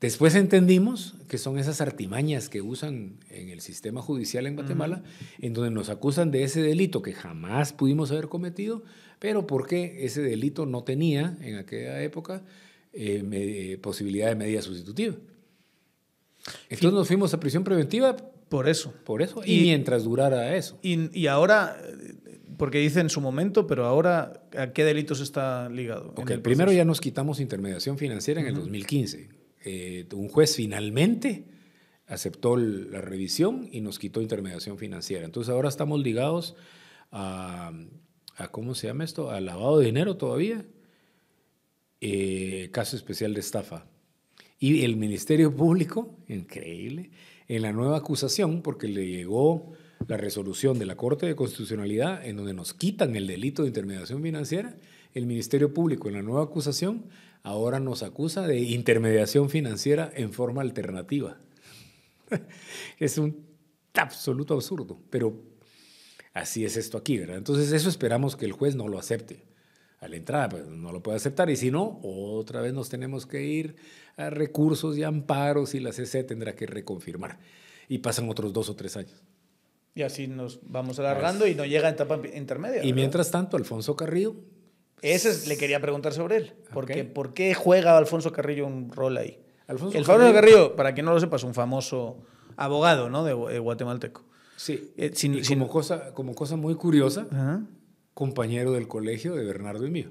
Después entendimos que son esas artimañas que usan en el sistema judicial en Guatemala, en donde nos acusan de ese delito que jamás pudimos haber cometido, pero porque ese delito no tenía en aquella época eh, posibilidad de medida sustitutiva. Entonces nos fuimos a prisión preventiva. Por eso. Por eso. Y, mientras durara eso. Y, ahora, porque dice en su momento, pero ahora, ¿a qué delitos está ligado? Okay, primero ya nos quitamos intermediación financiera en el 2015. Eh, un juez finalmente aceptó la revisión y nos quitó intermediación financiera. Entonces ahora estamos ligados a a ¿cómo se llama esto? A lavado de dinero todavía, eh, caso especial de estafa. Y el Ministerio Público, increíble, en la nueva acusación, porque le llegó la resolución de la Corte de Constitucionalidad en donde nos quitan el delito de intermediación financiera, el Ministerio Público en la nueva acusación ahora nos acusa de intermediación financiera en forma alternativa. es un absoluto absurdo, pero así es esto aquí, ¿verdad? Entonces eso esperamos que el juez no lo acepte. A la entrada, pues no lo puede aceptar y si no, otra vez nos tenemos que ir a recursos y amparos y la CC tendrá que reconfirmar. Y pasan otros dos o tres años. Y así nos vamos alargando y no llega a etapa intermedia. Y mientras tanto, Alfonso Carrillo. Ese le quería preguntar sobre él. Porque, ¿Por qué juega Alfonso Carrillo un rol ahí? Alfonso el Carrillo, Carrillo, para quien no lo sepa, es un famoso abogado ¿no? de, guatemalteco. Sí, eh, como, cosa, como cosa muy curiosa, compañero del colegio de Bernardo y mío.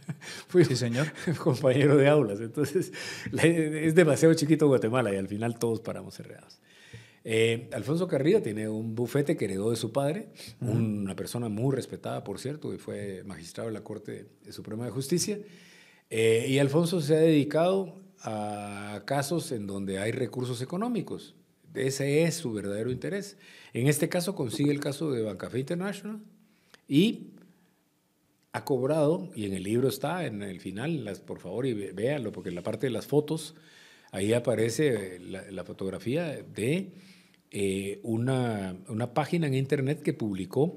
Fui sí, señor. compañero de aulas. Entonces, es demasiado chiquito Guatemala y al final todos paramos cerrados. Eh, Alfonso Carrillo tiene un bufete que heredó de su padre, una persona muy respetada, por cierto, y fue magistrado de la Corte Suprema de Justicia. Eh, y Alfonso se ha dedicado a casos en donde hay recursos económicos. Ese es su verdadero interés. En este caso consigue el caso de Bancafé International y ha cobrado, y en el libro está, en el final, las, por favor, y véanlo, porque en la parte de las fotos, ahí aparece la, fotografía de eh, una, una, página en internet que publicó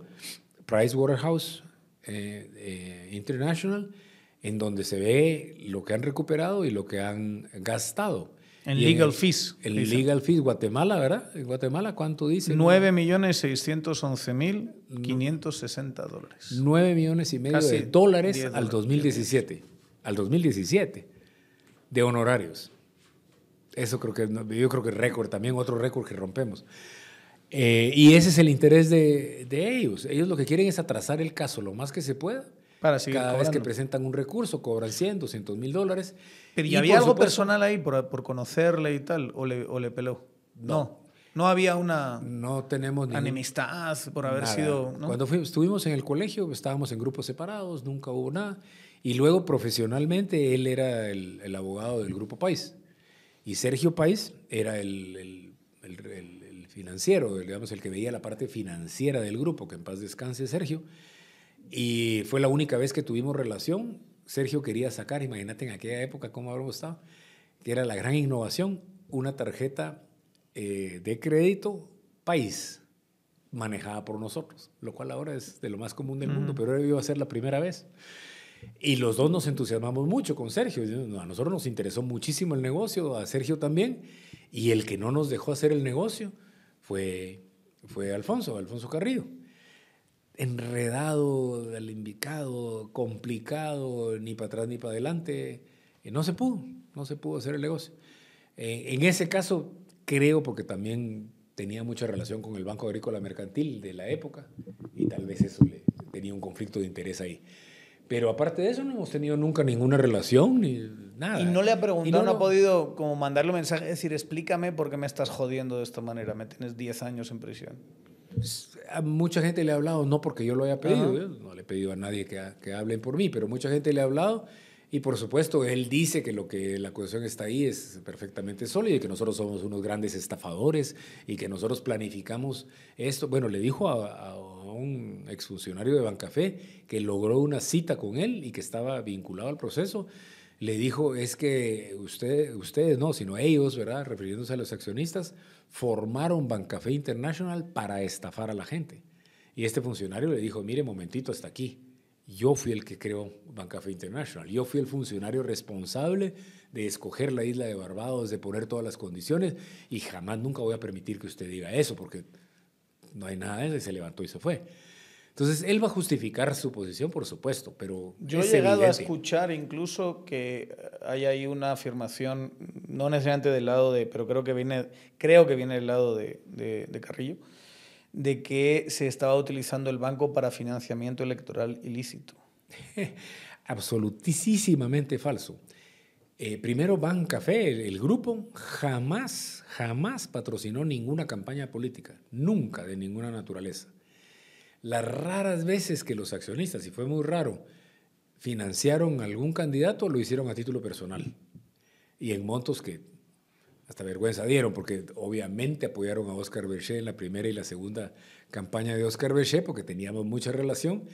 Pricewaterhouse eh, eh, International, en donde se ve lo que han recuperado y lo que han gastado. En legal fees. En legal fees, Guatemala, ¿verdad? En Guatemala, ¿cuánto dice? 9 millones 611 mil 560 dólares. 9 millones y medio de dólares al 2017. Al 2017 de honorarios. Eso creo que, yo creo que es récord, también otro récord que rompemos. Eh, y ese es el interés de, de ellos. Ellos lo que quieren es atrasar el caso lo más que se pueda cada vez que presentan un recurso, cobran 100, 200 mil dólares. Pero ¿y, había algo personal ahí por, por, conocerle y tal? ¿O le, o le peló? No. no. había una no tenemos enemistad por haber sido. Cuando estuvimos en el colegio, estábamos en grupos separados, nunca hubo nada. Y luego, profesionalmente, él era el, el abogado del Grupo País. Y Sergio País era el, el, el, financiero, digamos, el que veía la parte financiera del grupo, que en paz descanse Sergio. Y fue la única vez que tuvimos relación. Sergio quería sacar, imagínate en aquella época cómo habríamos estado, que era la gran innovación, una tarjeta eh, de crédito país manejada por nosotros, lo cual ahora es de lo más común del mundo, pero iba a ser la primera vez. Y los dos nos entusiasmamos mucho con Sergio. A nosotros nos interesó muchísimo el negocio, a Sergio también. Y el que no nos dejó hacer el negocio fue, fue Alfonso, Alfonso Carrillo enredado, alimbicado, complicado, ni para atrás ni para adelante. Y no se pudo, no se pudo hacer el negocio. Eh, en ese caso, creo, porque también tenía mucha relación con el Banco Agrícola Mercantil de la época, y tal vez eso le, tenía un conflicto de interés ahí. Pero aparte de eso, no hemos tenido nunca ninguna relación ni nada. Y no le ha preguntado, no, no, ha podido como mandarle un mensaje, decir, explícame por qué me estás jodiendo de esta manera, me tienes 10 años en prisión. A mucha gente le ha hablado, no porque yo lo haya pedido, no le he pedido a nadie que, que hablen por mí, pero mucha gente le ha hablado y por supuesto él dice que lo que la acusación está ahí es perfectamente sólido y que nosotros somos unos grandes estafadores y que nosotros planificamos esto. Bueno, le dijo a, a un exfuncionario de Bancafé que logró una cita con él y que estaba vinculado al proceso le dijo, es que usted, ustedes no, sino ellos, ¿verdad? Refiriéndose a los accionistas, formaron Bancafé International para estafar a la gente. Y este funcionario le dijo, mire, momentito, hasta aquí. Yo fui el que creó Bancafé International. Yo fui el funcionario responsable de escoger la isla de Barbados, de poner todas las condiciones, y jamás nunca voy a permitir que usted diga eso, porque no hay nada de eso, se levantó y se fue. Entonces, él va a justificar su posición, por supuesto, pero... Yo he llegado a escuchar incluso que hay ahí una afirmación, no necesariamente del lado de, pero creo que viene, creo que viene del lado de, de, Carrillo, de que se estaba utilizando el banco para financiamiento electoral ilícito. Absolutísimamente falso. Eh, primero, Café, el, el, grupo, jamás, jamás patrocinó ninguna campaña política, nunca de ninguna naturaleza. Las raras veces que los accionistas, y fue muy raro, financiaron algún candidato, lo hicieron a título personal y en montos que hasta vergüenza dieron, porque obviamente apoyaron a Oscar Berché en la primera y la segunda campaña de Oscar Berché, porque teníamos mucha relación.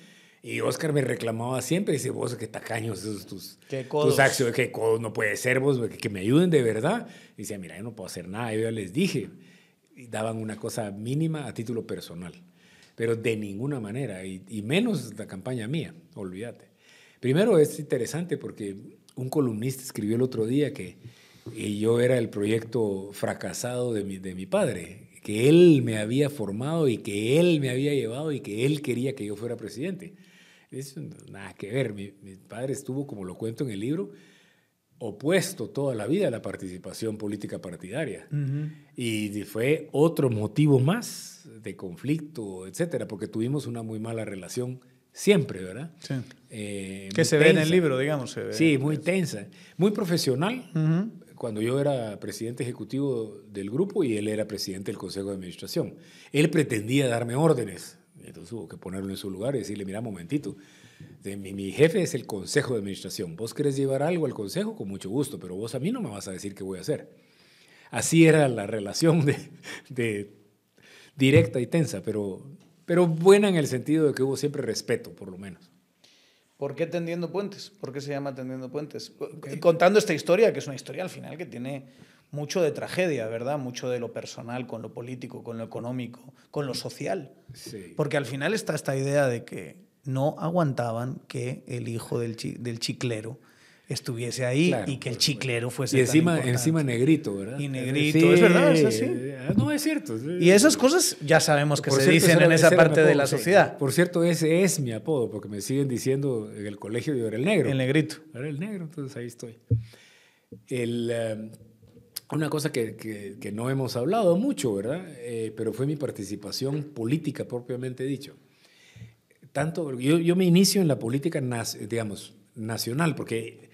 Y Oscar me reclamaba siempre, dice, vos qué tacaños esos tus, ¿Qué tus acciones, qué codos no puede ser vos, que, me ayuden de verdad. Y decía, mira, yo no puedo hacer nada, yo ya les dije. Y daban una cosa mínima a título personal, pero de ninguna manera, y, y menos la campaña mía, olvídate. Primero es interesante porque un columnista escribió el otro día que yo era el proyecto fracasado de mi, de mi padre, que él me había formado y que él me había llevado y que él quería que yo fuera presidente. Eso nada que ver. Mi, padre estuvo, como lo cuento en el libro, opuesto toda la vida a la participación política partidaria. Y fue otro motivo más de conflicto, etcétera, porque tuvimos una muy mala relación siempre, ¿verdad? Sí. Eh, que se ve en el libro, digamos. sí, muy tensa. Muy profesional. Cuando yo era presidente ejecutivo del grupo y él era presidente del Consejo de Administración. Él pretendía darme órdenes entonces hubo que ponerlo en su lugar y decirle, mira, momentito, de, mi, mi, jefe es el consejo de administración. Vos querés llevar algo al consejo, con mucho gusto, pero vos a mí no me vas a decir qué voy a hacer. Así era la relación de, de directa y tensa, pero, pero buena en el sentido de que hubo siempre respeto, por lo menos. ¿Por qué Tendiendo Puentes? ¿Por qué se llama Tendiendo Puentes? Contando esta historia, que es una historia al final que tiene mucho de tragedia, ¿verdad? Mucho de lo personal con lo político, con lo económico, con lo social. Porque al final está esta idea de que no aguantaban que el hijo del, del chiclero estuviese ahí y que el chiclero fuese y encima encima negrito verdad y negrito es verdad es así. ah, no es cierto y esas cosas ya sabemos que se dicen en esa parte de la sociedad. Por cierto ese es mi apodo porque me siguen diciendo en el colegio yo era el negro. El negrito. Era el negro entonces ahí estoy. El eh, una cosa que, que, no hemos hablado mucho, ¿verdad? Eh, pero fue mi participación política propiamente dicho. Tanto, yo, yo me inicio en la política, digamos, nacional, porque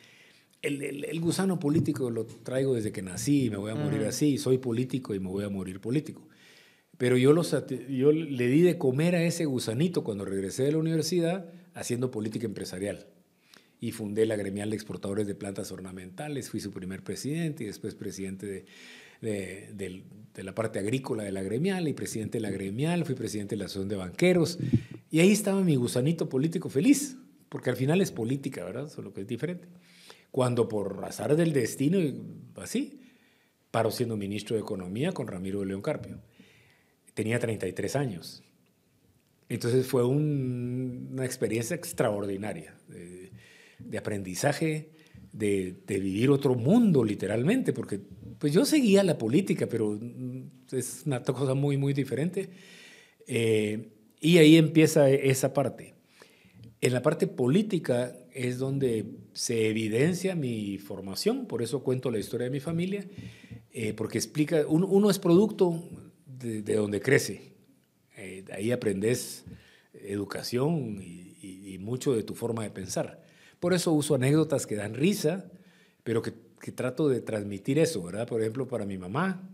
el, el, gusano político lo traigo desde que nací, me voy a morir así, soy político y me voy a morir político. Pero yo, los, yo le di de comer a ese gusanito cuando regresé de la universidad haciendo política empresarial. Y fundé la gremial de exportadores de plantas ornamentales, fui su primer presidente y después presidente de, de, la parte agrícola de la gremial y presidente de la gremial, fui presidente de la asociación de banqueros y ahí estaba mi gusanito político feliz, porque al final es política, ¿verdad? Solo que es diferente. Cuando por azar del destino, así, paro siendo ministro de Economía con Ramiro de León Carpio. Tenía 33 años. Entonces fue una experiencia extraordinaria de aprendizaje, de, vivir otro mundo literalmente, porque pues yo seguía la política, pero es una cosa muy, muy diferente. Eh, y ahí empieza esa parte. En la parte política es donde se evidencia mi formación, por eso cuento la historia de mi familia, eh, porque explica, uno, es producto de, donde crece, eh, ahí aprendes educación y, mucho de tu forma de pensar. Por eso uso anécdotas que dan risa, pero que, trato de transmitir eso, ¿verdad? Por ejemplo, para mi mamá,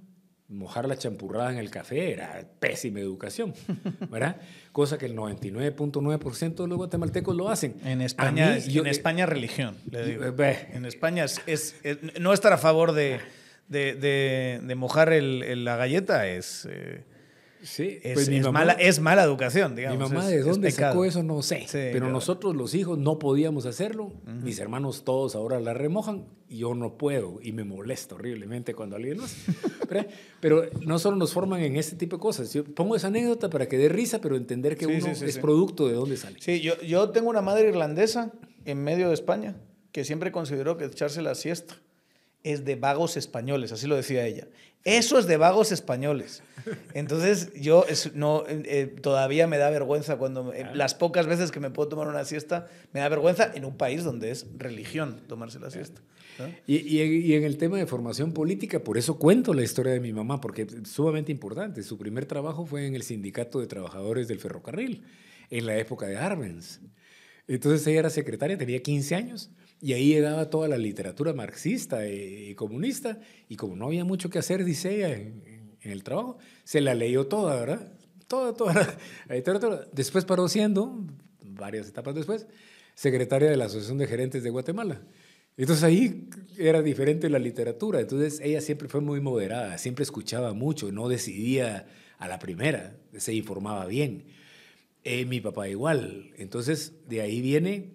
mojar la champurrada en el café era pésima educación, ¿verdad? Cosa que el 99.9% de los guatemaltecos lo hacen. En España, en España religión, le digo. En España es, no estar a favor de, de, mojar la galleta es... Eh, Sí, es, pues mala, es mala educación, digamos. Mi mamá de dónde sacó eso no sé, pero nosotros los hijos no podíamos hacerlo, mis hermanos todos ahora la remojan, y yo no puedo y me molesta horriblemente cuando alguien lo hace. pero, no solo nos forman en este tipo de cosas, yo pongo esa anécdota para que dé risa, pero entender que uno es producto de dónde sale. Sí, yo, yo tengo una madre irlandesa en medio de España que siempre consideró que echarse la siesta es de vagos españoles, así lo decía ella. Eso es de vagos españoles. Entonces yo no, eh, todavía me da vergüenza cuando eh, las pocas veces que me puedo tomar una siesta, me da vergüenza en un país donde es religión tomarse la siesta. Y, y, en el tema de formación política, por eso cuento la historia de mi mamá, porque es sumamente importante. Su primer trabajo fue en el Sindicato de Trabajadores del Ferrocarril, en la época de Arbenz. Entonces ella era secretaria, tenía 15 años y ahí llegaba toda la literatura marxista y comunista, y como no había mucho que hacer, dice ella, en, el trabajo, se la leyó toda, ¿verdad? Toda, toda la literatura. Después paró siendo, varias etapas después, secretaria de la Asociación de Gerentes de Guatemala. Entonces ahí era diferente la literatura. Entonces ella siempre fue muy moderada, siempre escuchaba mucho, no decidía a la primera, se informaba bien. Eh, mi papá igual. Entonces de ahí viene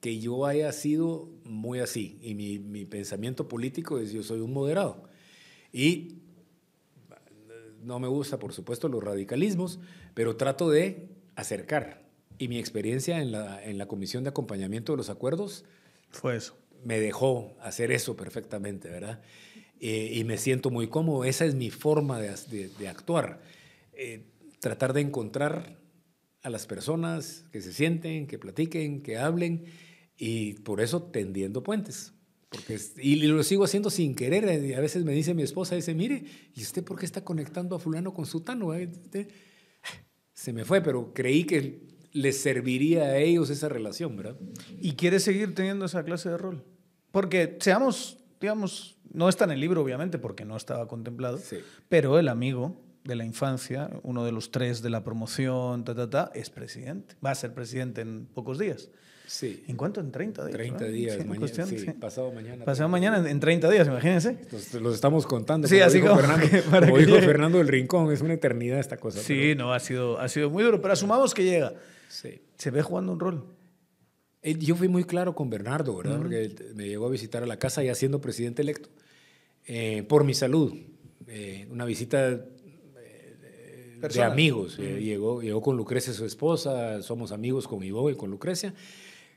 que yo haya sido muy así. Y mi, mi pensamiento político es yo soy un moderado. Y no me gusta, por supuesto, los radicalismos, pero trato de acercar. Y mi experiencia en la, en la comisión de acompañamiento de los acuerdos fue eso. Me dejó hacer eso perfectamente, ¿verdad? Eh, y me siento muy cómodo. Esa es mi forma de, de, actuar. Eh, tratar de encontrar a las personas que se sienten, que platiquen, que hablen, y por eso tendiendo puentes. Porque, y lo sigo haciendo sin querer. Eh, a veces me dice mi esposa, dice, mire, ¿y usted por qué está conectando a fulano con sutano? Se me fue, pero creí que les serviría a ellos esa relación, ¿verdad? ¿Y quiere seguir teniendo esa clase de rol? Porque seamos, digamos, no está en el libro, obviamente, porque no estaba contemplado, pero el amigo de la infancia, uno de los tres de la promoción, ta, ta, ta, es presidente. Va a ser presidente en pocos días. Sí. ¿En cuánto? En 30 días. 30 días, mañana, sí, pasado mañana. Pasado mañana en 30 días, imagínense. los estamos contando. Sí, así como, Fernando, como dijo Fernando del Rincón, es una eternidad esta cosa. Sí, no, ha sido, ha sido muy duro, pero asumamos que llega. Sí. Se ve jugando un rol. Eh, yo fui muy claro con Bernardo, ¿verdad? Porque me llegó a visitar a la casa ya siendo presidente electo, eh, por mi salud. Eh, una visita de amigos. llegó, llegó con Lucrecia, su esposa, somos amigos con Ivo y con Lucrecia.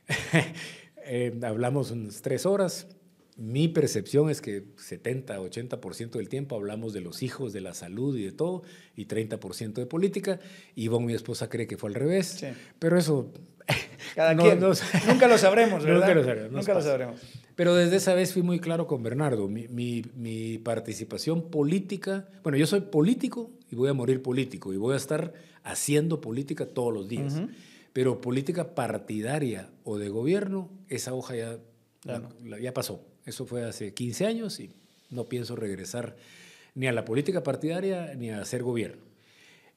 Eh, hablamos unas tres horas. Mi percepción es que 70, 80% del tiempo hablamos de los hijos, de la salud y de todo, y 30% de política. Ivonne, mi esposa, cree que fue al revés. Pero eso... Cada quien. nunca lo sabremos, ¿verdad? Nunca lo sabremos. Nunca lo sabremos. Pero desde esa vez fui muy claro con Bernardo. Mi, mi, mi, participación política... Bueno, yo soy político y voy a morir político. Y voy a estar haciendo política todos los días. Pero política partidaria o de gobierno, esa hoja ya, ya pasó. Eso fue hace 15 años y no pienso regresar ni a la política partidaria ni a hacer gobierno.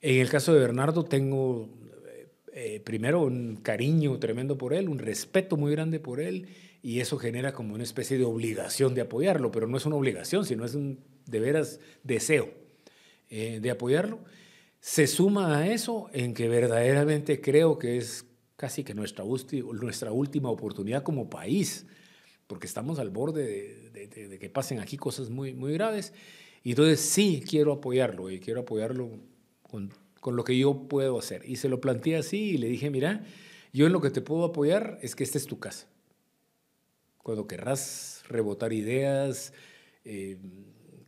En el caso de Bernardo tengo eh, eh, primero un cariño tremendo por él, un respeto muy grande por él y eso genera como una especie de obligación de apoyarlo, pero no es una obligación, sino es un de veras deseo eh, de apoyarlo. Se suma a eso en que verdaderamente creo que es casi que nuestra, última oportunidad como país, porque estamos al borde de, que pasen aquí cosas muy, muy graves. Y entonces sí quiero apoyarlo y quiero apoyarlo con, con lo que yo puedo hacer. Y se lo planteé así y le dije, mira, yo en lo que te puedo apoyar es que esta es tu casa. Cuando querrás rebotar ideas, eh,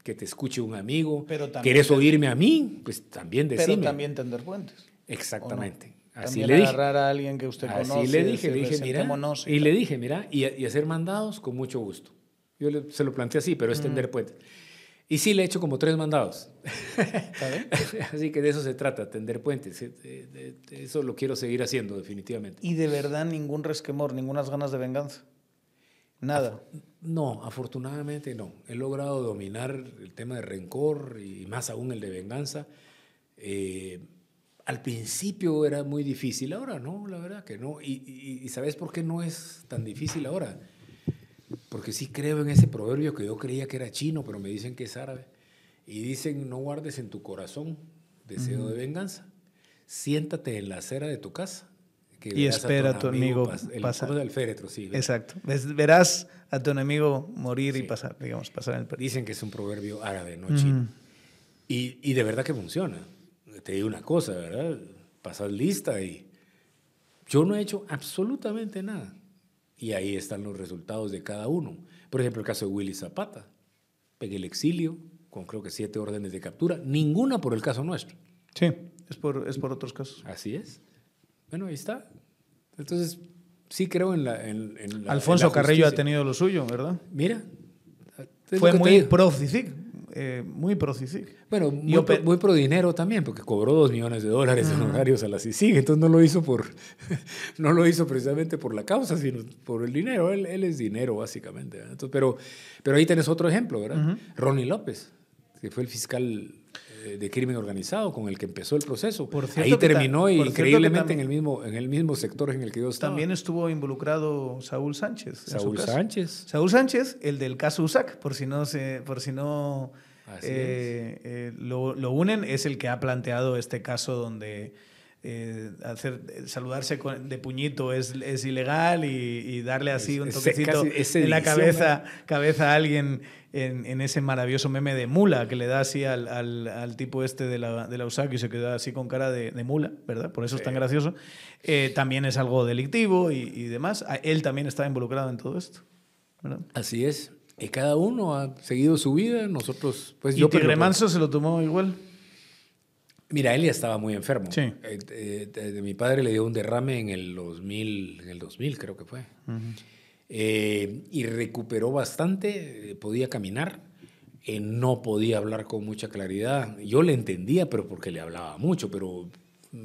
que te escuche un amigo. Pero ¿Quieres oírme a mí? Pues también decime. Pero también tender puentes. Exactamente. Así le dije. agarrar a alguien que usted Así conoce. le dije, le dije, mira, y, le dije, mira, y, hacer mandados con mucho gusto. Yo se lo planteé así, pero es tender puentes. Y sí le he hecho como tres mandados. así que de eso se trata, tender puentes. Eso lo quiero seguir haciendo, definitivamente. Y de verdad ningún resquemor, ninguna ganas de venganza. Nada. No, afortunadamente no. He logrado dominar el tema de rencor y más aún el de venganza. Eh, al principio era muy difícil, ahora no, la verdad que no. Y, ¿sabes por qué no es tan difícil ahora? Porque sí creo en ese proverbio que yo creía que era chino, pero me dicen que es árabe. Y dicen, no guardes en tu corazón deseo de venganza. Siéntate en la acera de tu casa y espera a tu, amigo, pasar. El féretro, sí. Exacto. Verás a tu enemigo morir y pasar, digamos, pasar en el Dicen que es un proverbio árabe, no chino. y, y, de verdad que funciona. Te digo una cosa, ¿verdad? Pasas lista y yo no he hecho absolutamente nada. Y ahí están los resultados de cada uno. Por ejemplo, el caso de Willy Zapata. Pegué el exilio con creo que siete órdenes de captura, ninguna por el caso nuestro. Sí, es por, es por otros casos. Así es. Bueno, ahí está. Entonces, sí creo en la. Alfonso Carrillo ha tenido lo suyo, ¿verdad? Mira. Fue muy pro CICIG. Eh, muy pro CICIG. Bueno, muy, pro, dinero también, porque cobró dos millones de dólares de honorarios a la CICIG. Entonces no lo hizo por. no lo hizo precisamente por la causa, sino por el dinero. Él, él es dinero, básicamente. Entonces, pero, pero ahí tenés otro ejemplo, ¿verdad? Ronnie López, que fue el fiscal eh, de crimen organizado con el que empezó el proceso. Ahí terminó increíblemente en, el mismo, en el mismo sector en el que yo estaba. También estuvo involucrado Saúl Sánchez. Saúl Sánchez. Saúl Sánchez, el del caso USAC, por si no, se, por si no eh, lo, lo, unen, es el que ha planteado este caso donde eh, hacer, saludarse de puñito es, es ilegal y, darle así un toquecito en la cabeza, cabeza a alguien en, en, ese maravilloso meme de mula que le da así al, al, al tipo este de la, de la USAC y se queda así con cara de, de mula, ¿verdad? Por eso es tan gracioso. Eh, también es algo delictivo y, y, demás. Él también está involucrado en todo esto. ¿verdad? Así es. Y cada uno ha seguido su vida. Nosotros, pues ¿Y yo. Tigre Manso se lo tomó igual? Mira, él ya estaba muy enfermo. Sí. Eh, de, mi padre le dio un derrame en el 2000, en el 2000 creo que fue. eh, y recuperó bastante, eh, podía caminar, eh, no podía hablar con mucha claridad. Yo le entendía, pero porque le hablaba mucho, pero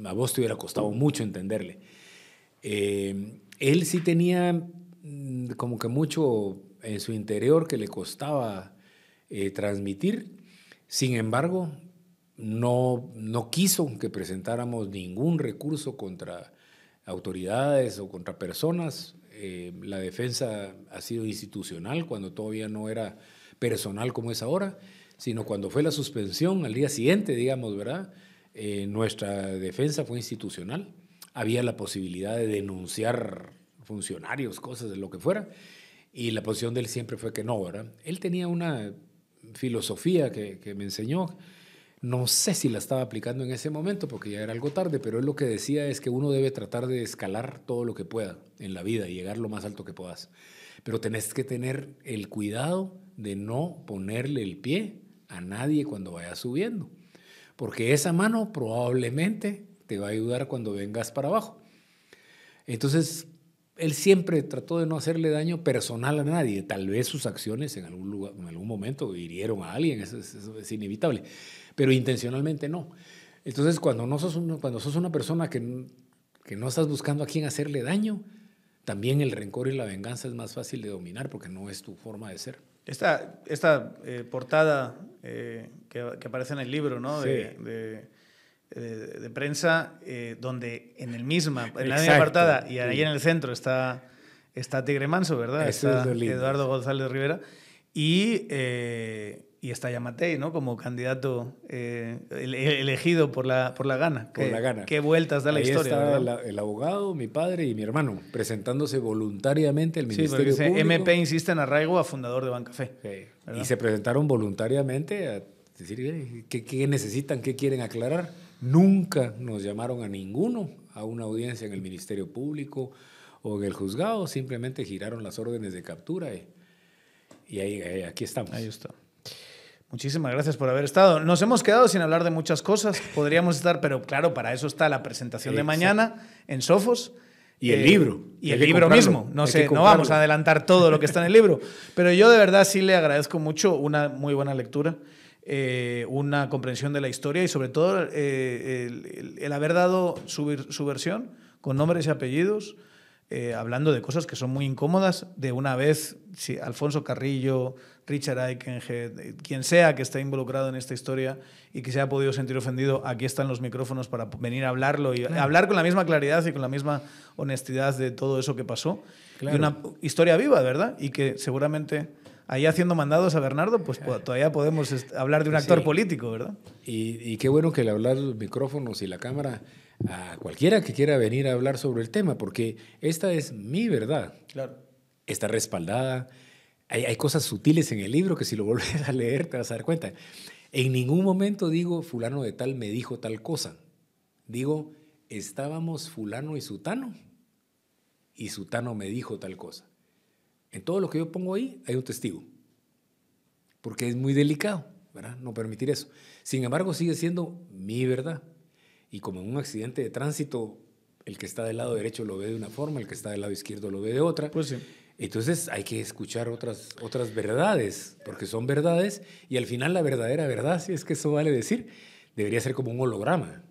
a vos te hubiera costado mucho entenderle. él sí tenía mm, como que mucho en su interior que le costaba transmitir. Sin embargo, no, no quiso que presentáramos ningún recurso contra autoridades o contra personas. Eh, la defensa ha sido institucional cuando todavía no era personal como es ahora, sino cuando fue la suspensión al día siguiente, digamos, ¿verdad? Eh, nuestra defensa fue institucional. Había la posibilidad de denunciar funcionarios, cosas de lo que fuera, y la posición de él siempre fue que no, ¿verdad? Él tenía una filosofía que, que me enseñó, no sé si la estaba aplicando en ese momento porque ya era algo tarde, pero él lo que decía es que uno debe tratar de escalar todo lo que pueda en la vida y llegar lo más alto que puedas. Pero tenés que tener el cuidado de no ponerle el pie a nadie cuando vayas subiendo, porque esa mano probablemente te va a ayudar cuando vengas para abajo. Entonces, él siempre trató de no hacerle daño personal a nadie. Tal vez sus acciones en algún, lugar, en algún momento hirieron a alguien, eso es inevitable pero intencionalmente no. Entonces, cuando, no sos, cuando sos una persona que, que no estás buscando a quién hacerle daño, también el rencor y la venganza es más fácil de dominar porque no es tu forma de ser. Esta, esta eh, portada eh, que, que, aparece en el libro ¿no? de, de, de, prensa, eh, donde en, el misma, en la misma portada y ahí en el centro está, está Tigre Manso, ¿verdad? está Eduardo González Rivera. Y y está Yamatei, ¿no? Como candidato eh, elegido por la, por la gana. Por la gana. Qué vueltas da la historia. Está el, abogado, mi padre y mi hermano, presentándose voluntariamente al Ministerio sí, Público. MP insiste en arraigo a fundador de Bancafé. Sí. Y se presentaron voluntariamente a decir ¿qué, qué necesitan, qué quieren aclarar. Nunca nos llamaron a ninguno a una audiencia en el Ministerio Público o en el juzgado, simplemente giraron las órdenes de captura y, y ahí, ahí, aquí estamos. Ahí está. Muchísimas gracias por haber estado. Nos hemos quedado sin hablar de muchas cosas. Podríamos estar, pero claro, para eso está la presentación de mañana en Sofos. Y el libro. Y el libro mismo. No sé, no vamos a adelantar todo lo que está en el libro. Pero yo de verdad sí le agradezco mucho una muy buena lectura, eh, una comprensión de la historia y sobre todo eh, el, haber dado su, su, versión con nombres y apellidos, eh, hablando de cosas que son muy incómodas. De una vez, si Alfonso Carrillo, Richard Aikenhead, quien sea que esté involucrado en esta historia y que se haya podido sentir ofendido, aquí están los micrófonos para venir a hablarlo y hablar con la misma claridad y con la misma honestidad de todo eso que pasó. Y una historia viva, ¿verdad? Y que seguramente ahí haciendo mandados a Bernardo, pues todavía podemos hablar de un actor político, ¿verdad? Y, y, qué bueno que le hablar los micrófonos y la cámara a cualquiera que quiera venir a hablar sobre el tema, porque esta es mi verdad. Claro. Está respaldada hay, cosas sutiles en el libro que si lo vuelves a leer te vas a dar cuenta. En ningún momento digo fulano de tal me dijo tal cosa. Digo, estábamos fulano y sutano y sutano me dijo tal cosa. En todo lo que yo pongo ahí hay un testigo. Porque es muy delicado, ¿verdad? No permitir eso. Sin embargo, sigue siendo mi verdad. Y como en un accidente de tránsito, el que está del lado derecho lo ve de una forma, el que está del lado izquierdo lo ve de otra. Pues sí. Entonces hay que escuchar otras, otras verdades, porque son verdades, y al final la verdadera verdad, si es que eso vale decir, debería ser como un holograma.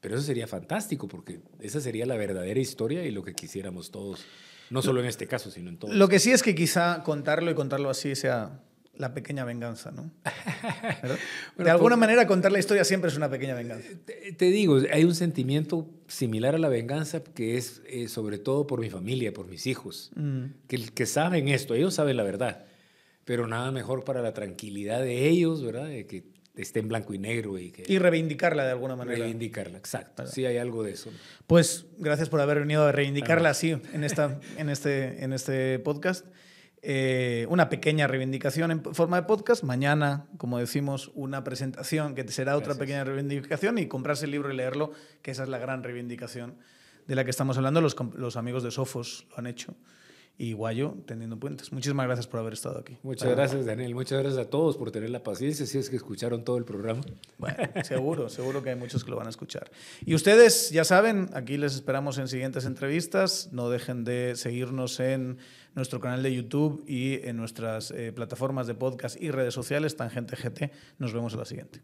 Pero eso sería fantástico, porque esa sería la verdadera historia y lo que quisiéramos todos, no solo en este caso, sino en todos. Lo que sí es que quizá contarlo y contarlo así sea la pequeña venganza, ¿no? de alguna manera contar la historia siempre es una pequeña venganza. Te, digo, hay un sentimiento similar a la venganza que es eh, sobre todo por mi familia, por mis hijos, mm. que, que saben esto, ellos saben la verdad, pero nada mejor para la tranquilidad de ellos, ¿verdad? De que esté en blanco y negro. Y, que, y reivindicarla de alguna manera. Reivindicarla, exacto. Sí hay algo de eso. Pues gracias por haber venido a reivindicarla así en, esta, en, este, en este podcast. Eh, una pequeña reivindicación en forma de podcast. Mañana, como decimos, una presentación que será otra pequeña reivindicación y comprarse el libro y leerlo, que esa es la gran reivindicación de la que estamos hablando. Los, los amigos de Sofos lo han hecho y Guayo teniendo puentes. Muchísimas gracias por haber estado aquí. Muchas gracias, Daniel. Muchas gracias a todos por tener la paciencia, si es que escucharon todo el programa. Bueno, seguro, seguro que hay muchos que lo van a escuchar. Y ustedes, ya saben, aquí les esperamos en siguientes entrevistas. No dejen de seguirnos en nuestro canal de YouTube y en nuestras eh, plataformas de podcast y redes sociales, Tangente GT. Nos vemos en la siguiente.